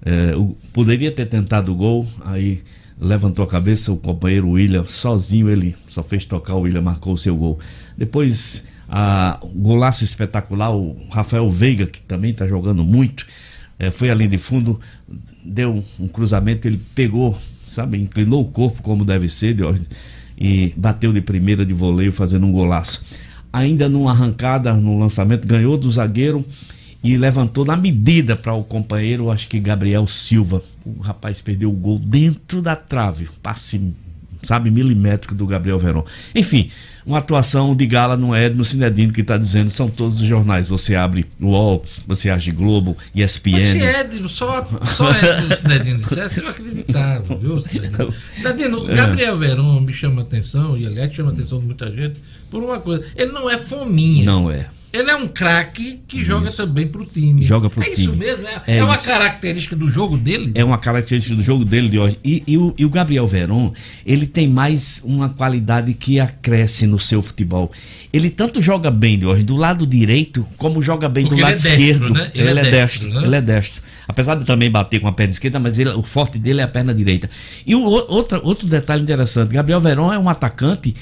eh, o- poderia ter tentado o gol, aí levantou a cabeça o companheiro William, sozinho ele só fez tocar, o William marcou o seu gol. Depois, a, o golaço espetacular, o Rafael Veiga, que também está jogando muito, eh, foi à linha de fundo, deu um cruzamento, ele pegou, sabe, inclinou o corpo como deve ser, Diógenes, e bateu de primeira de voleio fazendo um golaço. Ainda numa arrancada, no lançamento, ganhou do zagueiro e levantou na medida para o companheiro, acho que Gabriel Silva. O rapaz perdeu o gol dentro da trave, passe, sabe, milimétrico do Gabriel Veron. Enfim, uma atuação de gala não é no Cinedino que está dizendo, são todos os jornais. Você abre o UOL, você abre Globo, ESPN. Mas se Edmo, só, só Edmo Cidadino dissesse, eu acreditava, viu, Cidadino? Cidadino, o Gabriel Veron me chama a atenção, e aliás chama atenção de muita gente, por uma coisa. Ele não é fominha. Não é. Ele é um craque que joga também pro time. Joga pro é isso time. mesmo? É, É é uma isso. característica do jogo dele? É uma característica do jogo dele de hoje. E, e o, e o Gabriel Veron, ele tem mais uma qualidade que acresce no seu futebol. Ele tanto joga bem de hoje do lado direito, como joga bem Porque do ele lado é destro, esquerdo. né? Ele, é destro, né? ele é destro. Apesar de também bater com a perna esquerda, mas ele- o forte dele é a perna direita. E o, o- outra, outro detalhe interessante: Gabriel Veron é um atacante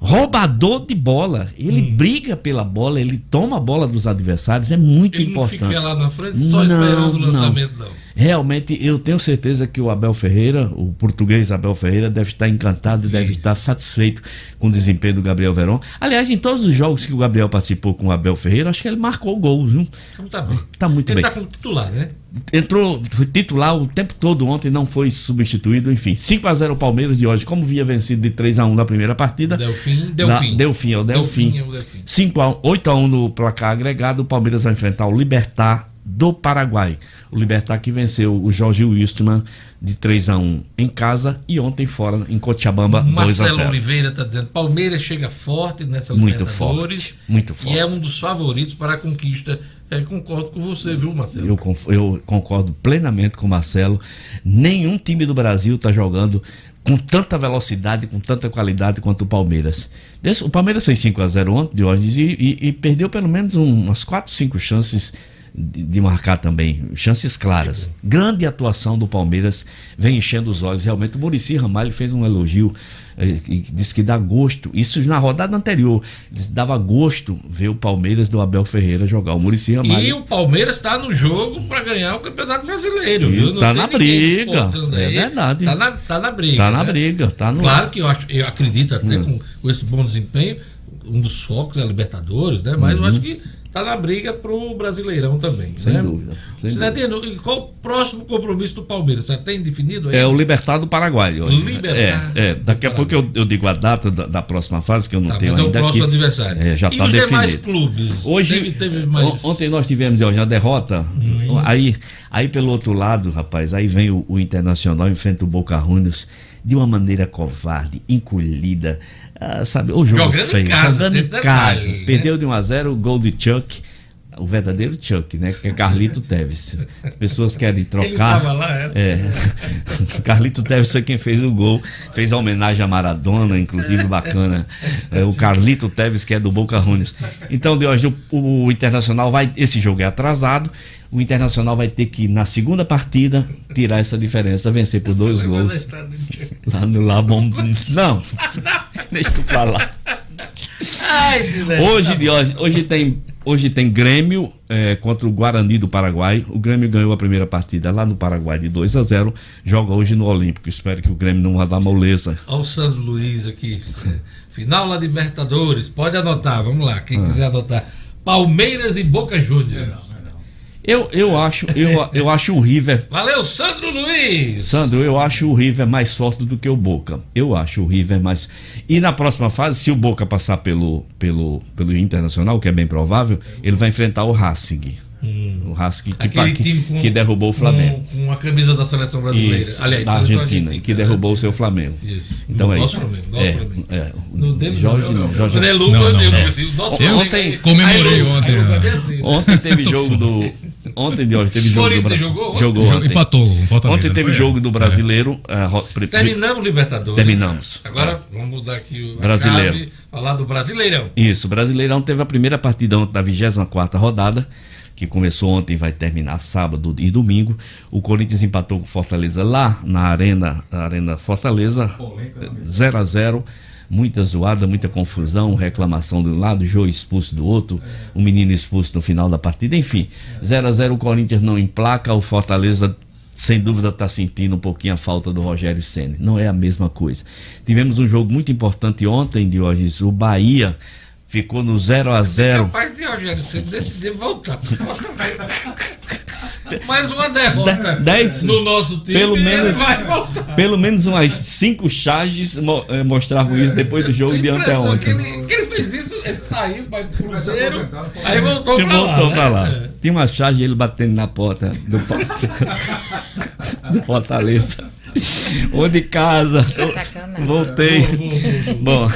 roubador de bola. Ele Hum. briga pela bola, ele toma a bola dos adversários, é muito Ele não importante. fica lá na frente só esperando o lançamento, não. Realmente, eu tenho certeza que o Abel Ferreira, o português Abel Ferreira, deve estar encantado, deve estar satisfeito com o desempenho do Gabriel Verón. Aliás, em todos os jogos que o Gabriel participou com o Abel Ferreira, acho que ele marcou gol, viu? Então tá bem. Tá muito Ele bem. tá como titular, né? Entrou titular o tempo todo ontem, não foi substituído, enfim. 5 a 0 o Palmeiras de hoje, como via vencido de 3 a 1 na primeira partida. Delfim, Na- Delfim. Delfim, é o Delfim. Delfim, é o Delfim. 5 a 8 a 1 no placar agregado, o Palmeiras vai enfrentar o Libertar do Paraguai. O Libertar que venceu o Jorge Wistman de 3 a 1 em casa e ontem fora em Cochabamba 2 a Marcelo 0. Oliveira tá dizendo Palmeiras chega forte nessa Muito Libertadores forte, muito forte. E é um dos favoritos para a conquista. É, concordo com você, viu, Marcelo? Eu, eu concordo plenamente com o Marcelo. Nenhum time do Brasil está jogando com tanta velocidade, com tanta qualidade quanto o Palmeiras. O Palmeiras fez 5 a 0 ontem, Diógenes, e, e- e perdeu pelo menos um- umas 4, 5 chances de, marcar também, chances claras. Grande atuação do Palmeiras, vem enchendo os olhos. Realmente, o Murici Ramalho fez um elogio eh, e disse que dá gosto. Isso na rodada anterior. Disse, dava gosto ver o Palmeiras do Abel Ferreira jogar. O Murici Ramalho. E o Palmeiras está no jogo para ganhar o Campeonato Brasileiro, tá tem na briga, é verdade. Tá na, tá na briga. Tá na né? briga, tá no- Claro que eu, acho, eu acredito até Hum. com, com esse bom desempenho, um dos focos é a Libertadores, né? Mas eu Uhum. acho que tá na briga pro Brasileirão também. Sem né? dúvida, sem Cidadino, e qual o próximo compromisso do Palmeiras? Você tem definido aí? É o Libertar do Paraguai hoje. Libertar É, é. Daqui a pouco eu, eu digo a data da, da próxima fase, que eu não Tá, tenho mas é o ainda próximo aqui. adversário. É, já está os demais definido. clubes? Hoje, Teve- teve mais- on- ontem nós tivemos hoje a derrota. Aí, aí pelo outro lado, rapaz, aí vem o, o Internacional enfrenta o Boca Juniors de uma maneira covarde, encolhida, ah, sabe? O jogo Jogando em feio, casa, jogando em casa. detalhe, né? Perdeu de 1 a 0 o gol de Chuck. O verdadeiro Chuck, né? Que é Carlito Teves. As pessoas querem trocar. Ele tava lá, era? É. Carlito Teves foi quem fez o gol, fez a homenagem a Maradona, inclusive bacana. É, o Carlito Teves, que é do Boca Juniors. Então, de hoje, o, o Internacional vai. Esse jogo é atrasado. O Internacional vai ter que, na segunda partida, tirar essa diferença, vencer por dois gols. Lá no Labom. Não, deixa isso pra lá. Ai, Hoje, tá hoje, hoje tem, hoje tem Grêmio eh, contra o Guarani do Paraguai. O Grêmio ganhou a primeira partida lá no Paraguai de 2 a 0 Joga hoje no Olímpico. Espero que o Grêmio não vá dar moleza. Olha o Sandro Luiz aqui. Final lá Libertadores. Pode anotar, vamos lá. Quem quiser anotar. Palmeiras e Boca Juniors. Eu, eu, acho, eu, eu acho o River. Valeu, Sandro Luiz! Sandro, eu acho o River mais forte do que o Boca. Eu acho o River mais. E na próxima fase, se o Boca passar pelo, pelo, pelo Internacional, que é bem provável, ele vai enfrentar o Racing. O Racing que, que, com- que derrubou o Flamengo. Com, com a camisa da seleção brasileira. Isso, Aliás, da seleção Argentina, e que derrubou o seu Flamengo. Isso. Então é Nosso isso. Flamengo, nosso é, Flamengo. é. Não teve Jorge não, não, Jorge é Não, eu não, digo é. assim, o nosso Eu Flamengo ontem comemorei ontem, é. assim. Ontem teve jogo do. Ontem de hoje teve jogo do Corinthians Brasil. jogou? Jogou Jogo- ontem. Empatou com Fortaleza. Ontem teve jogo do brasileiro. eh, ro- pre- Terminamos o Libertadores. Terminamos. Agora vamos mudar aqui o Brasileiro. falar do Brasileirão. Isso, o Brasileirão teve a primeira partida ontem da 24 rodada, que começou ontem e vai terminar sábado e domingo. O Corinthians empatou com o Fortaleza lá na Arena, na Arena Fortaleza, 0 a 0 Muita zoada, muita confusão, reclamação de um lado, Jô expulso do outro, o menino expulso no final da partida, enfim. 0 a 0 o Corinthians não emplaca, o Fortaleza sem dúvida está sentindo um pouquinho a falta do Rogério Ceni. Não é a mesma coisa. Tivemos um jogo muito importante ontem, Diógenes. O Bahia ficou no 0 a 0 Rapaz, Rogério, você decidiu voltar. Mais uma derrota Dez- no nosso time. pelo ele menos, vai voltar. pelo menos umas cinco charges eh, mostravam isso depois do jogo de impressão que anteontem. ele, que ele fez isso, ele saiu, vai pro Cruzeiro, aí voltou pra lá. voltou né? pra lá. Tinha uma charge ele batendo na porta do, do Fortaleza. Ou de casa. Sacanagem. Voltei. Bom,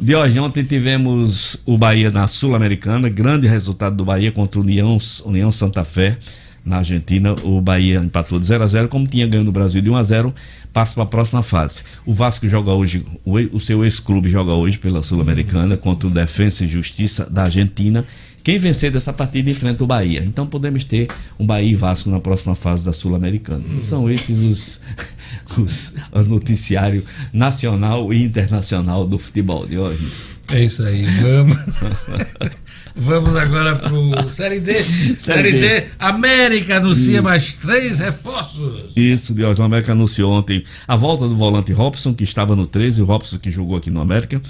de hoje ontem tivemos o Bahia na Sul-Americana, grande resultado do Bahia contra o União, União Santa Fé na Argentina. O Bahia empatou de 0 a 0 como tinha ganho no Brasil de 1 a 0 passa para a próxima fase. O Vasco joga hoje, o, o seu ex-clube joga hoje pela Sul-Americana contra o Defensa e Justiça da Argentina, Quem vencer dessa partida enfrenta o Bahia. Então podemos ter um Bahia e Vasco na próxima fase da Sul-Americana. Hum. São esses os, os, o noticiário nacional e internacional do futebol de hoje. É isso aí, vamos. Vamos agora pro Série D. Série, Série D. D. América anuncia Isso. mais três reforços. Isso, Deus. O América anunciou ontem a volta do volante Robson, que estava no 13, o Robson que jogou aqui no América.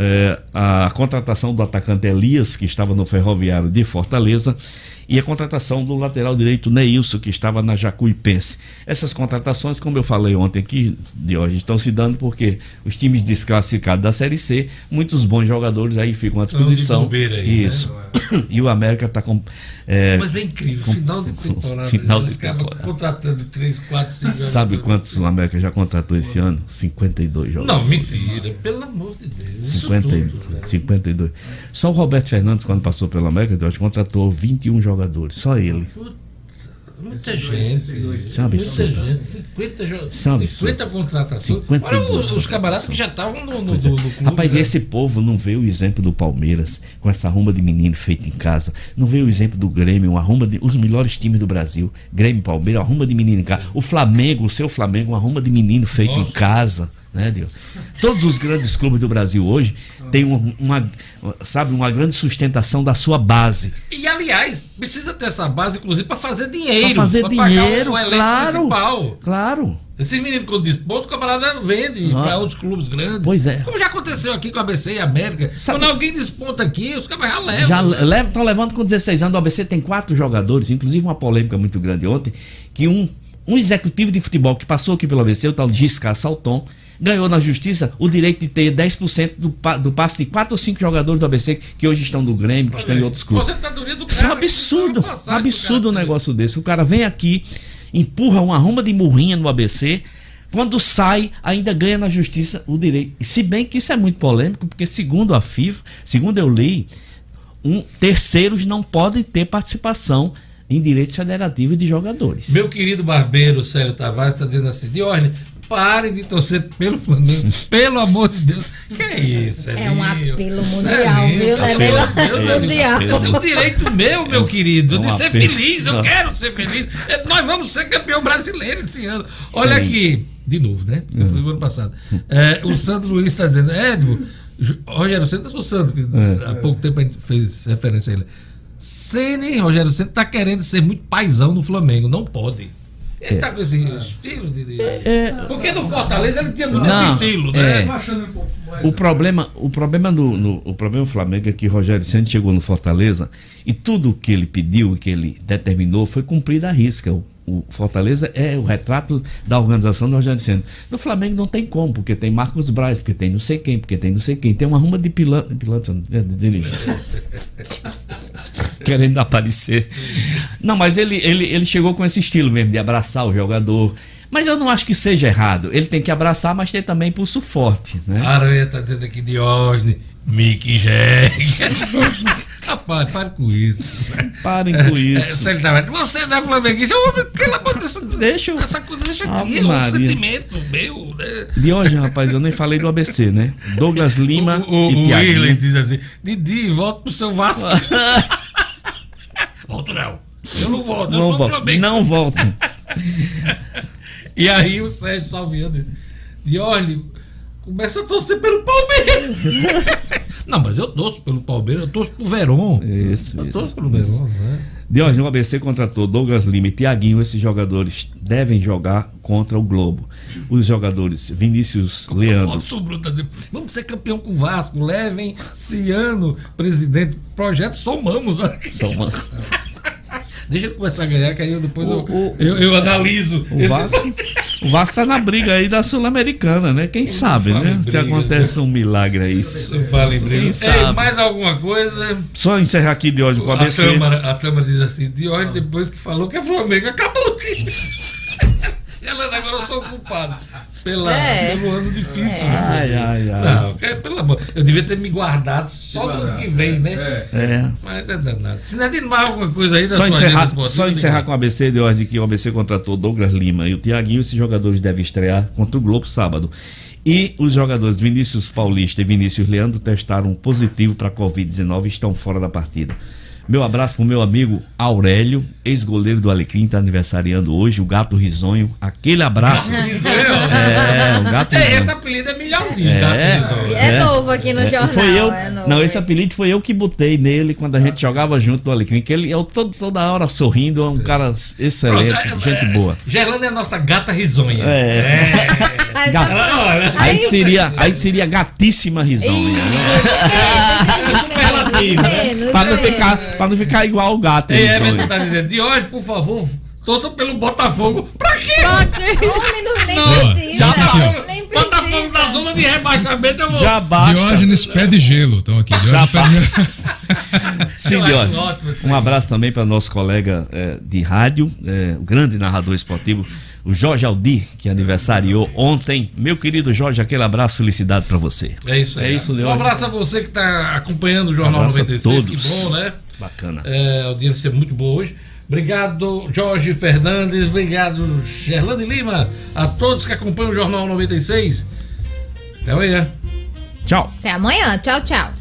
É, a contratação do atacante Elias, que estava no Ferroviário de Fortaleza e a contratação do lateral direito Neilson, que estava na Jacuipense. Essas contratações, como eu falei ontem aqui, de hoje, estão se dando porque os times desclassificados da Série C, muitos bons jogadores aí ficam à disposição. Aí, né? Isso. Né? E o América está com. É, Mas é incrível, com, final de temporada. Final de temporada. contratando 3, 4, 5 Sabe quantos o América já contratou esse ano? 52 jogadores. Não, mentira, pelo amor de Deus. 50, tudo, 52. Só o Roberto Fernandes, quando passou pelo América, Deus, contratou 21 jogadores. Só ele. Muita gente. Isso é um absurdo. Muita gente, 50, jo... Isso é um 50 contratações. Olha os, os camaradas que já estavam no, no, é. no, clube. Rapaz, né? esse povo não vê o exemplo do Palmeiras, com essa arruma de menino feito em casa. Não vê o exemplo do Grêmio, uma arruma de, os melhores times do Brasil. Grêmio, Palmeiras, arruma de menino em casa. O Flamengo, o seu Flamengo, uma arruma de menino feito Nossa. em casa né, Deus? Todos os grandes clubes do Brasil hoje têm uma, uma, sabe, uma grande sustentação da sua base. E, aliás, precisa dessa base, inclusive, para fazer dinheiro. Para fazer pra dinheiro, pagar o claro. Principal. Claro. Esse menino, quando disponta, o camarada vende ah. para outros clubes grandes. Pois é. Como já aconteceu aqui com a ABC e a América. Sabe, quando alguém desponta aqui, os caras já levam. Já levam, estão levando com 16 anos. O ABC tem quatro jogadores, inclusive uma polêmica muito grande ontem, que um, um executivo de futebol que passou aqui pelo ABC, o tal de Giscar Salton, ganhou na justiça o direito de ter 10% do, do passe de 4 ou 5 jogadores do ABC que hoje estão no Grêmio, que estão em outros clubes. Isso é um absurdo, um absurdo um negócio desse. O cara vem aqui, empurra uma arruma de murrinha no ABC, quando sai, ainda ganha na justiça o direito. Se bem que isso é muito polêmico, porque segundo a FIFA, segundo eu li, um, terceiros não podem ter participação em direitos federativos de jogadores. Meu querido barbeiro Célio Tavares está dizendo assim, Diorne, Pare de torcer pelo Flamengo, pelo amor de Deus. Que é isso, É, é um apelo mundial, é viu? É apelo, apelo mundial. Esse é um direito meu, meu querido, é um de ser apelo. feliz. Eu quero ser feliz. Nós vamos ser campeão brasileiro esse ano. Olha aqui, de novo, né? Foi o ano passado. É, o Sandro Luiz está dizendo, Edmo, Rogério Santos o Sandro, que há pouco tempo a gente fez referência a ele. Ceni, Rogério Santos, está querendo ser muito paisão no Flamengo. Não pode. Ele é. tá com esse estilo de. de... É, é. Porque no Fortaleza ele tinha muito não, esse estilo, né? É. O problema, o problema do no, o problema do Flamengo é que Rogério Santos chegou no Fortaleza e tudo o que ele pediu, que ele determinou, foi cumprido à risca. O o Fortaleza é o retrato da organização do Rogério Senna. No Flamengo não tem como, porque tem Marcos Braz, porque tem não sei quem, porque tem não sei quem. Tem uma ruma de pilantra, pilantra de dirigir. Querendo aparecer. Não, mas ele, ele, ele chegou com esse estilo mesmo, de abraçar o jogador. Mas eu não acho que seja errado. Ele tem que abraçar, mas tem também pulso forte. Né? Aranha tá dizendo aqui Diógenes, Mick Jagger. Rapaz, pare com isso. Parem com é, isso. É, você não é flamenguista, pelo amor de Deus, deixa, essa coisa, deixa aqui, é um sentimento meu, né? De hoje, rapaz, eu nem falei do ABC, né? Douglas Lima o, o, e O Willen diz assim, Didi, volta pro seu Vasco. volto não. Eu não volto, não eu volto. Não volto. e aí o Sérgio Salviano diz, Dioli, começa a torcer pelo Palmeiras. Não, mas eu torço pelo Palmeiras, eu torço pro Verón. Isso, eu isso. torço pelo Verón, né? De hoje, o ABC contratou Douglas Lima e Tiaguinho. Esses jogadores devem jogar contra o Globo. Os jogadores Vinícius Como Leandro. Vamos ser campeão com o Vasco. Levem Ciano, presidente. Projeto Somamos. Somamos. Deixa ele começar a ganhar, que aí depois o, eu, o, eu, eu, analiso. O Vasco, o Vasco tá na briga aí da Sul-Americana, né? Quem sabe, né? Briga, Se acontece né? um milagre aí. Não fala em briga. Quem sabe? mais alguma coisa? Só encerrar aqui de hoje com a ABC. A Tâmara, a Tâmara diz assim: de hoje, depois que falou que é Flamengo, acabou o time. Ela agora eu sou culpado. Pela, é. Pelo ano difícil. É. Né? Ai, ai, ai. Não, é, pelo amor. Eu devia ter me guardado só no ano que vem, né? É. é. Mas é danado. Se não é de mais alguma coisa aí Só encerrar, só encerrar com o ABC de hoje que o ABC contratou Douglas Lima e o Tiaguinho. Esses jogadores devem estrear contra o Globo sábado. E os jogadores Vinícius Paulista e Vinícius Leandro testaram positivo para a Covid-19 e estão fora da partida. Meu abraço pro meu amigo Aurélio, ex-goleiro do Alecrim, tá aniversariando hoje, o Gato Risonho. Aquele abraço. Gato Risonho? É, o Gato É, Risonho. esse apelido é melhorzinho, É. Gato Risonho. É novo aqui no jornal, Foi eu, é novo. não, esse apelido foi eu que botei nele quando a gente jogava junto do Alecrim, que ele é todo, toda hora sorrindo, é um cara excelente, Pronto, gente é, boa. Gerlanda é a nossa gata risonha. É. Ai, Ga- Ela, olha, Aí seria, aí seria gatíssima risonha, né? Né? Menos, Pra não, menos. ficar, pra não ficar igual o gato. Risonho. Everton tá dizendo, hoje, por favor, torça pelo Botafogo. Pra quê? Homem, não, nem Não, precisa. já tá. nem Botafogo na zona de rebaixamento, eu vou. Já basta. Diógenes pé de gelo. Estão aqui. Já Diógenes pé de gelo. Sim, Diógenes. Um abraço também para nosso colega eh, de rádio, eh, o grande narrador esportivo, o Jorge Aldir, que aniversariou ontem. Meu querido Jorge, aquele abraço, felicidade para você. É isso aí. É isso, Um Leandro. abraço a você que está acompanhando o Jornal a 96. todos. Que bom, né? Bacana. É, a audiência muito boa hoje. Obrigado, Jorge Fernandes. Obrigado, Gerlane Lima. A todos que acompanham o Jornal 96. Até amanhã. Tchau. Até amanhã. Tchau, tchau.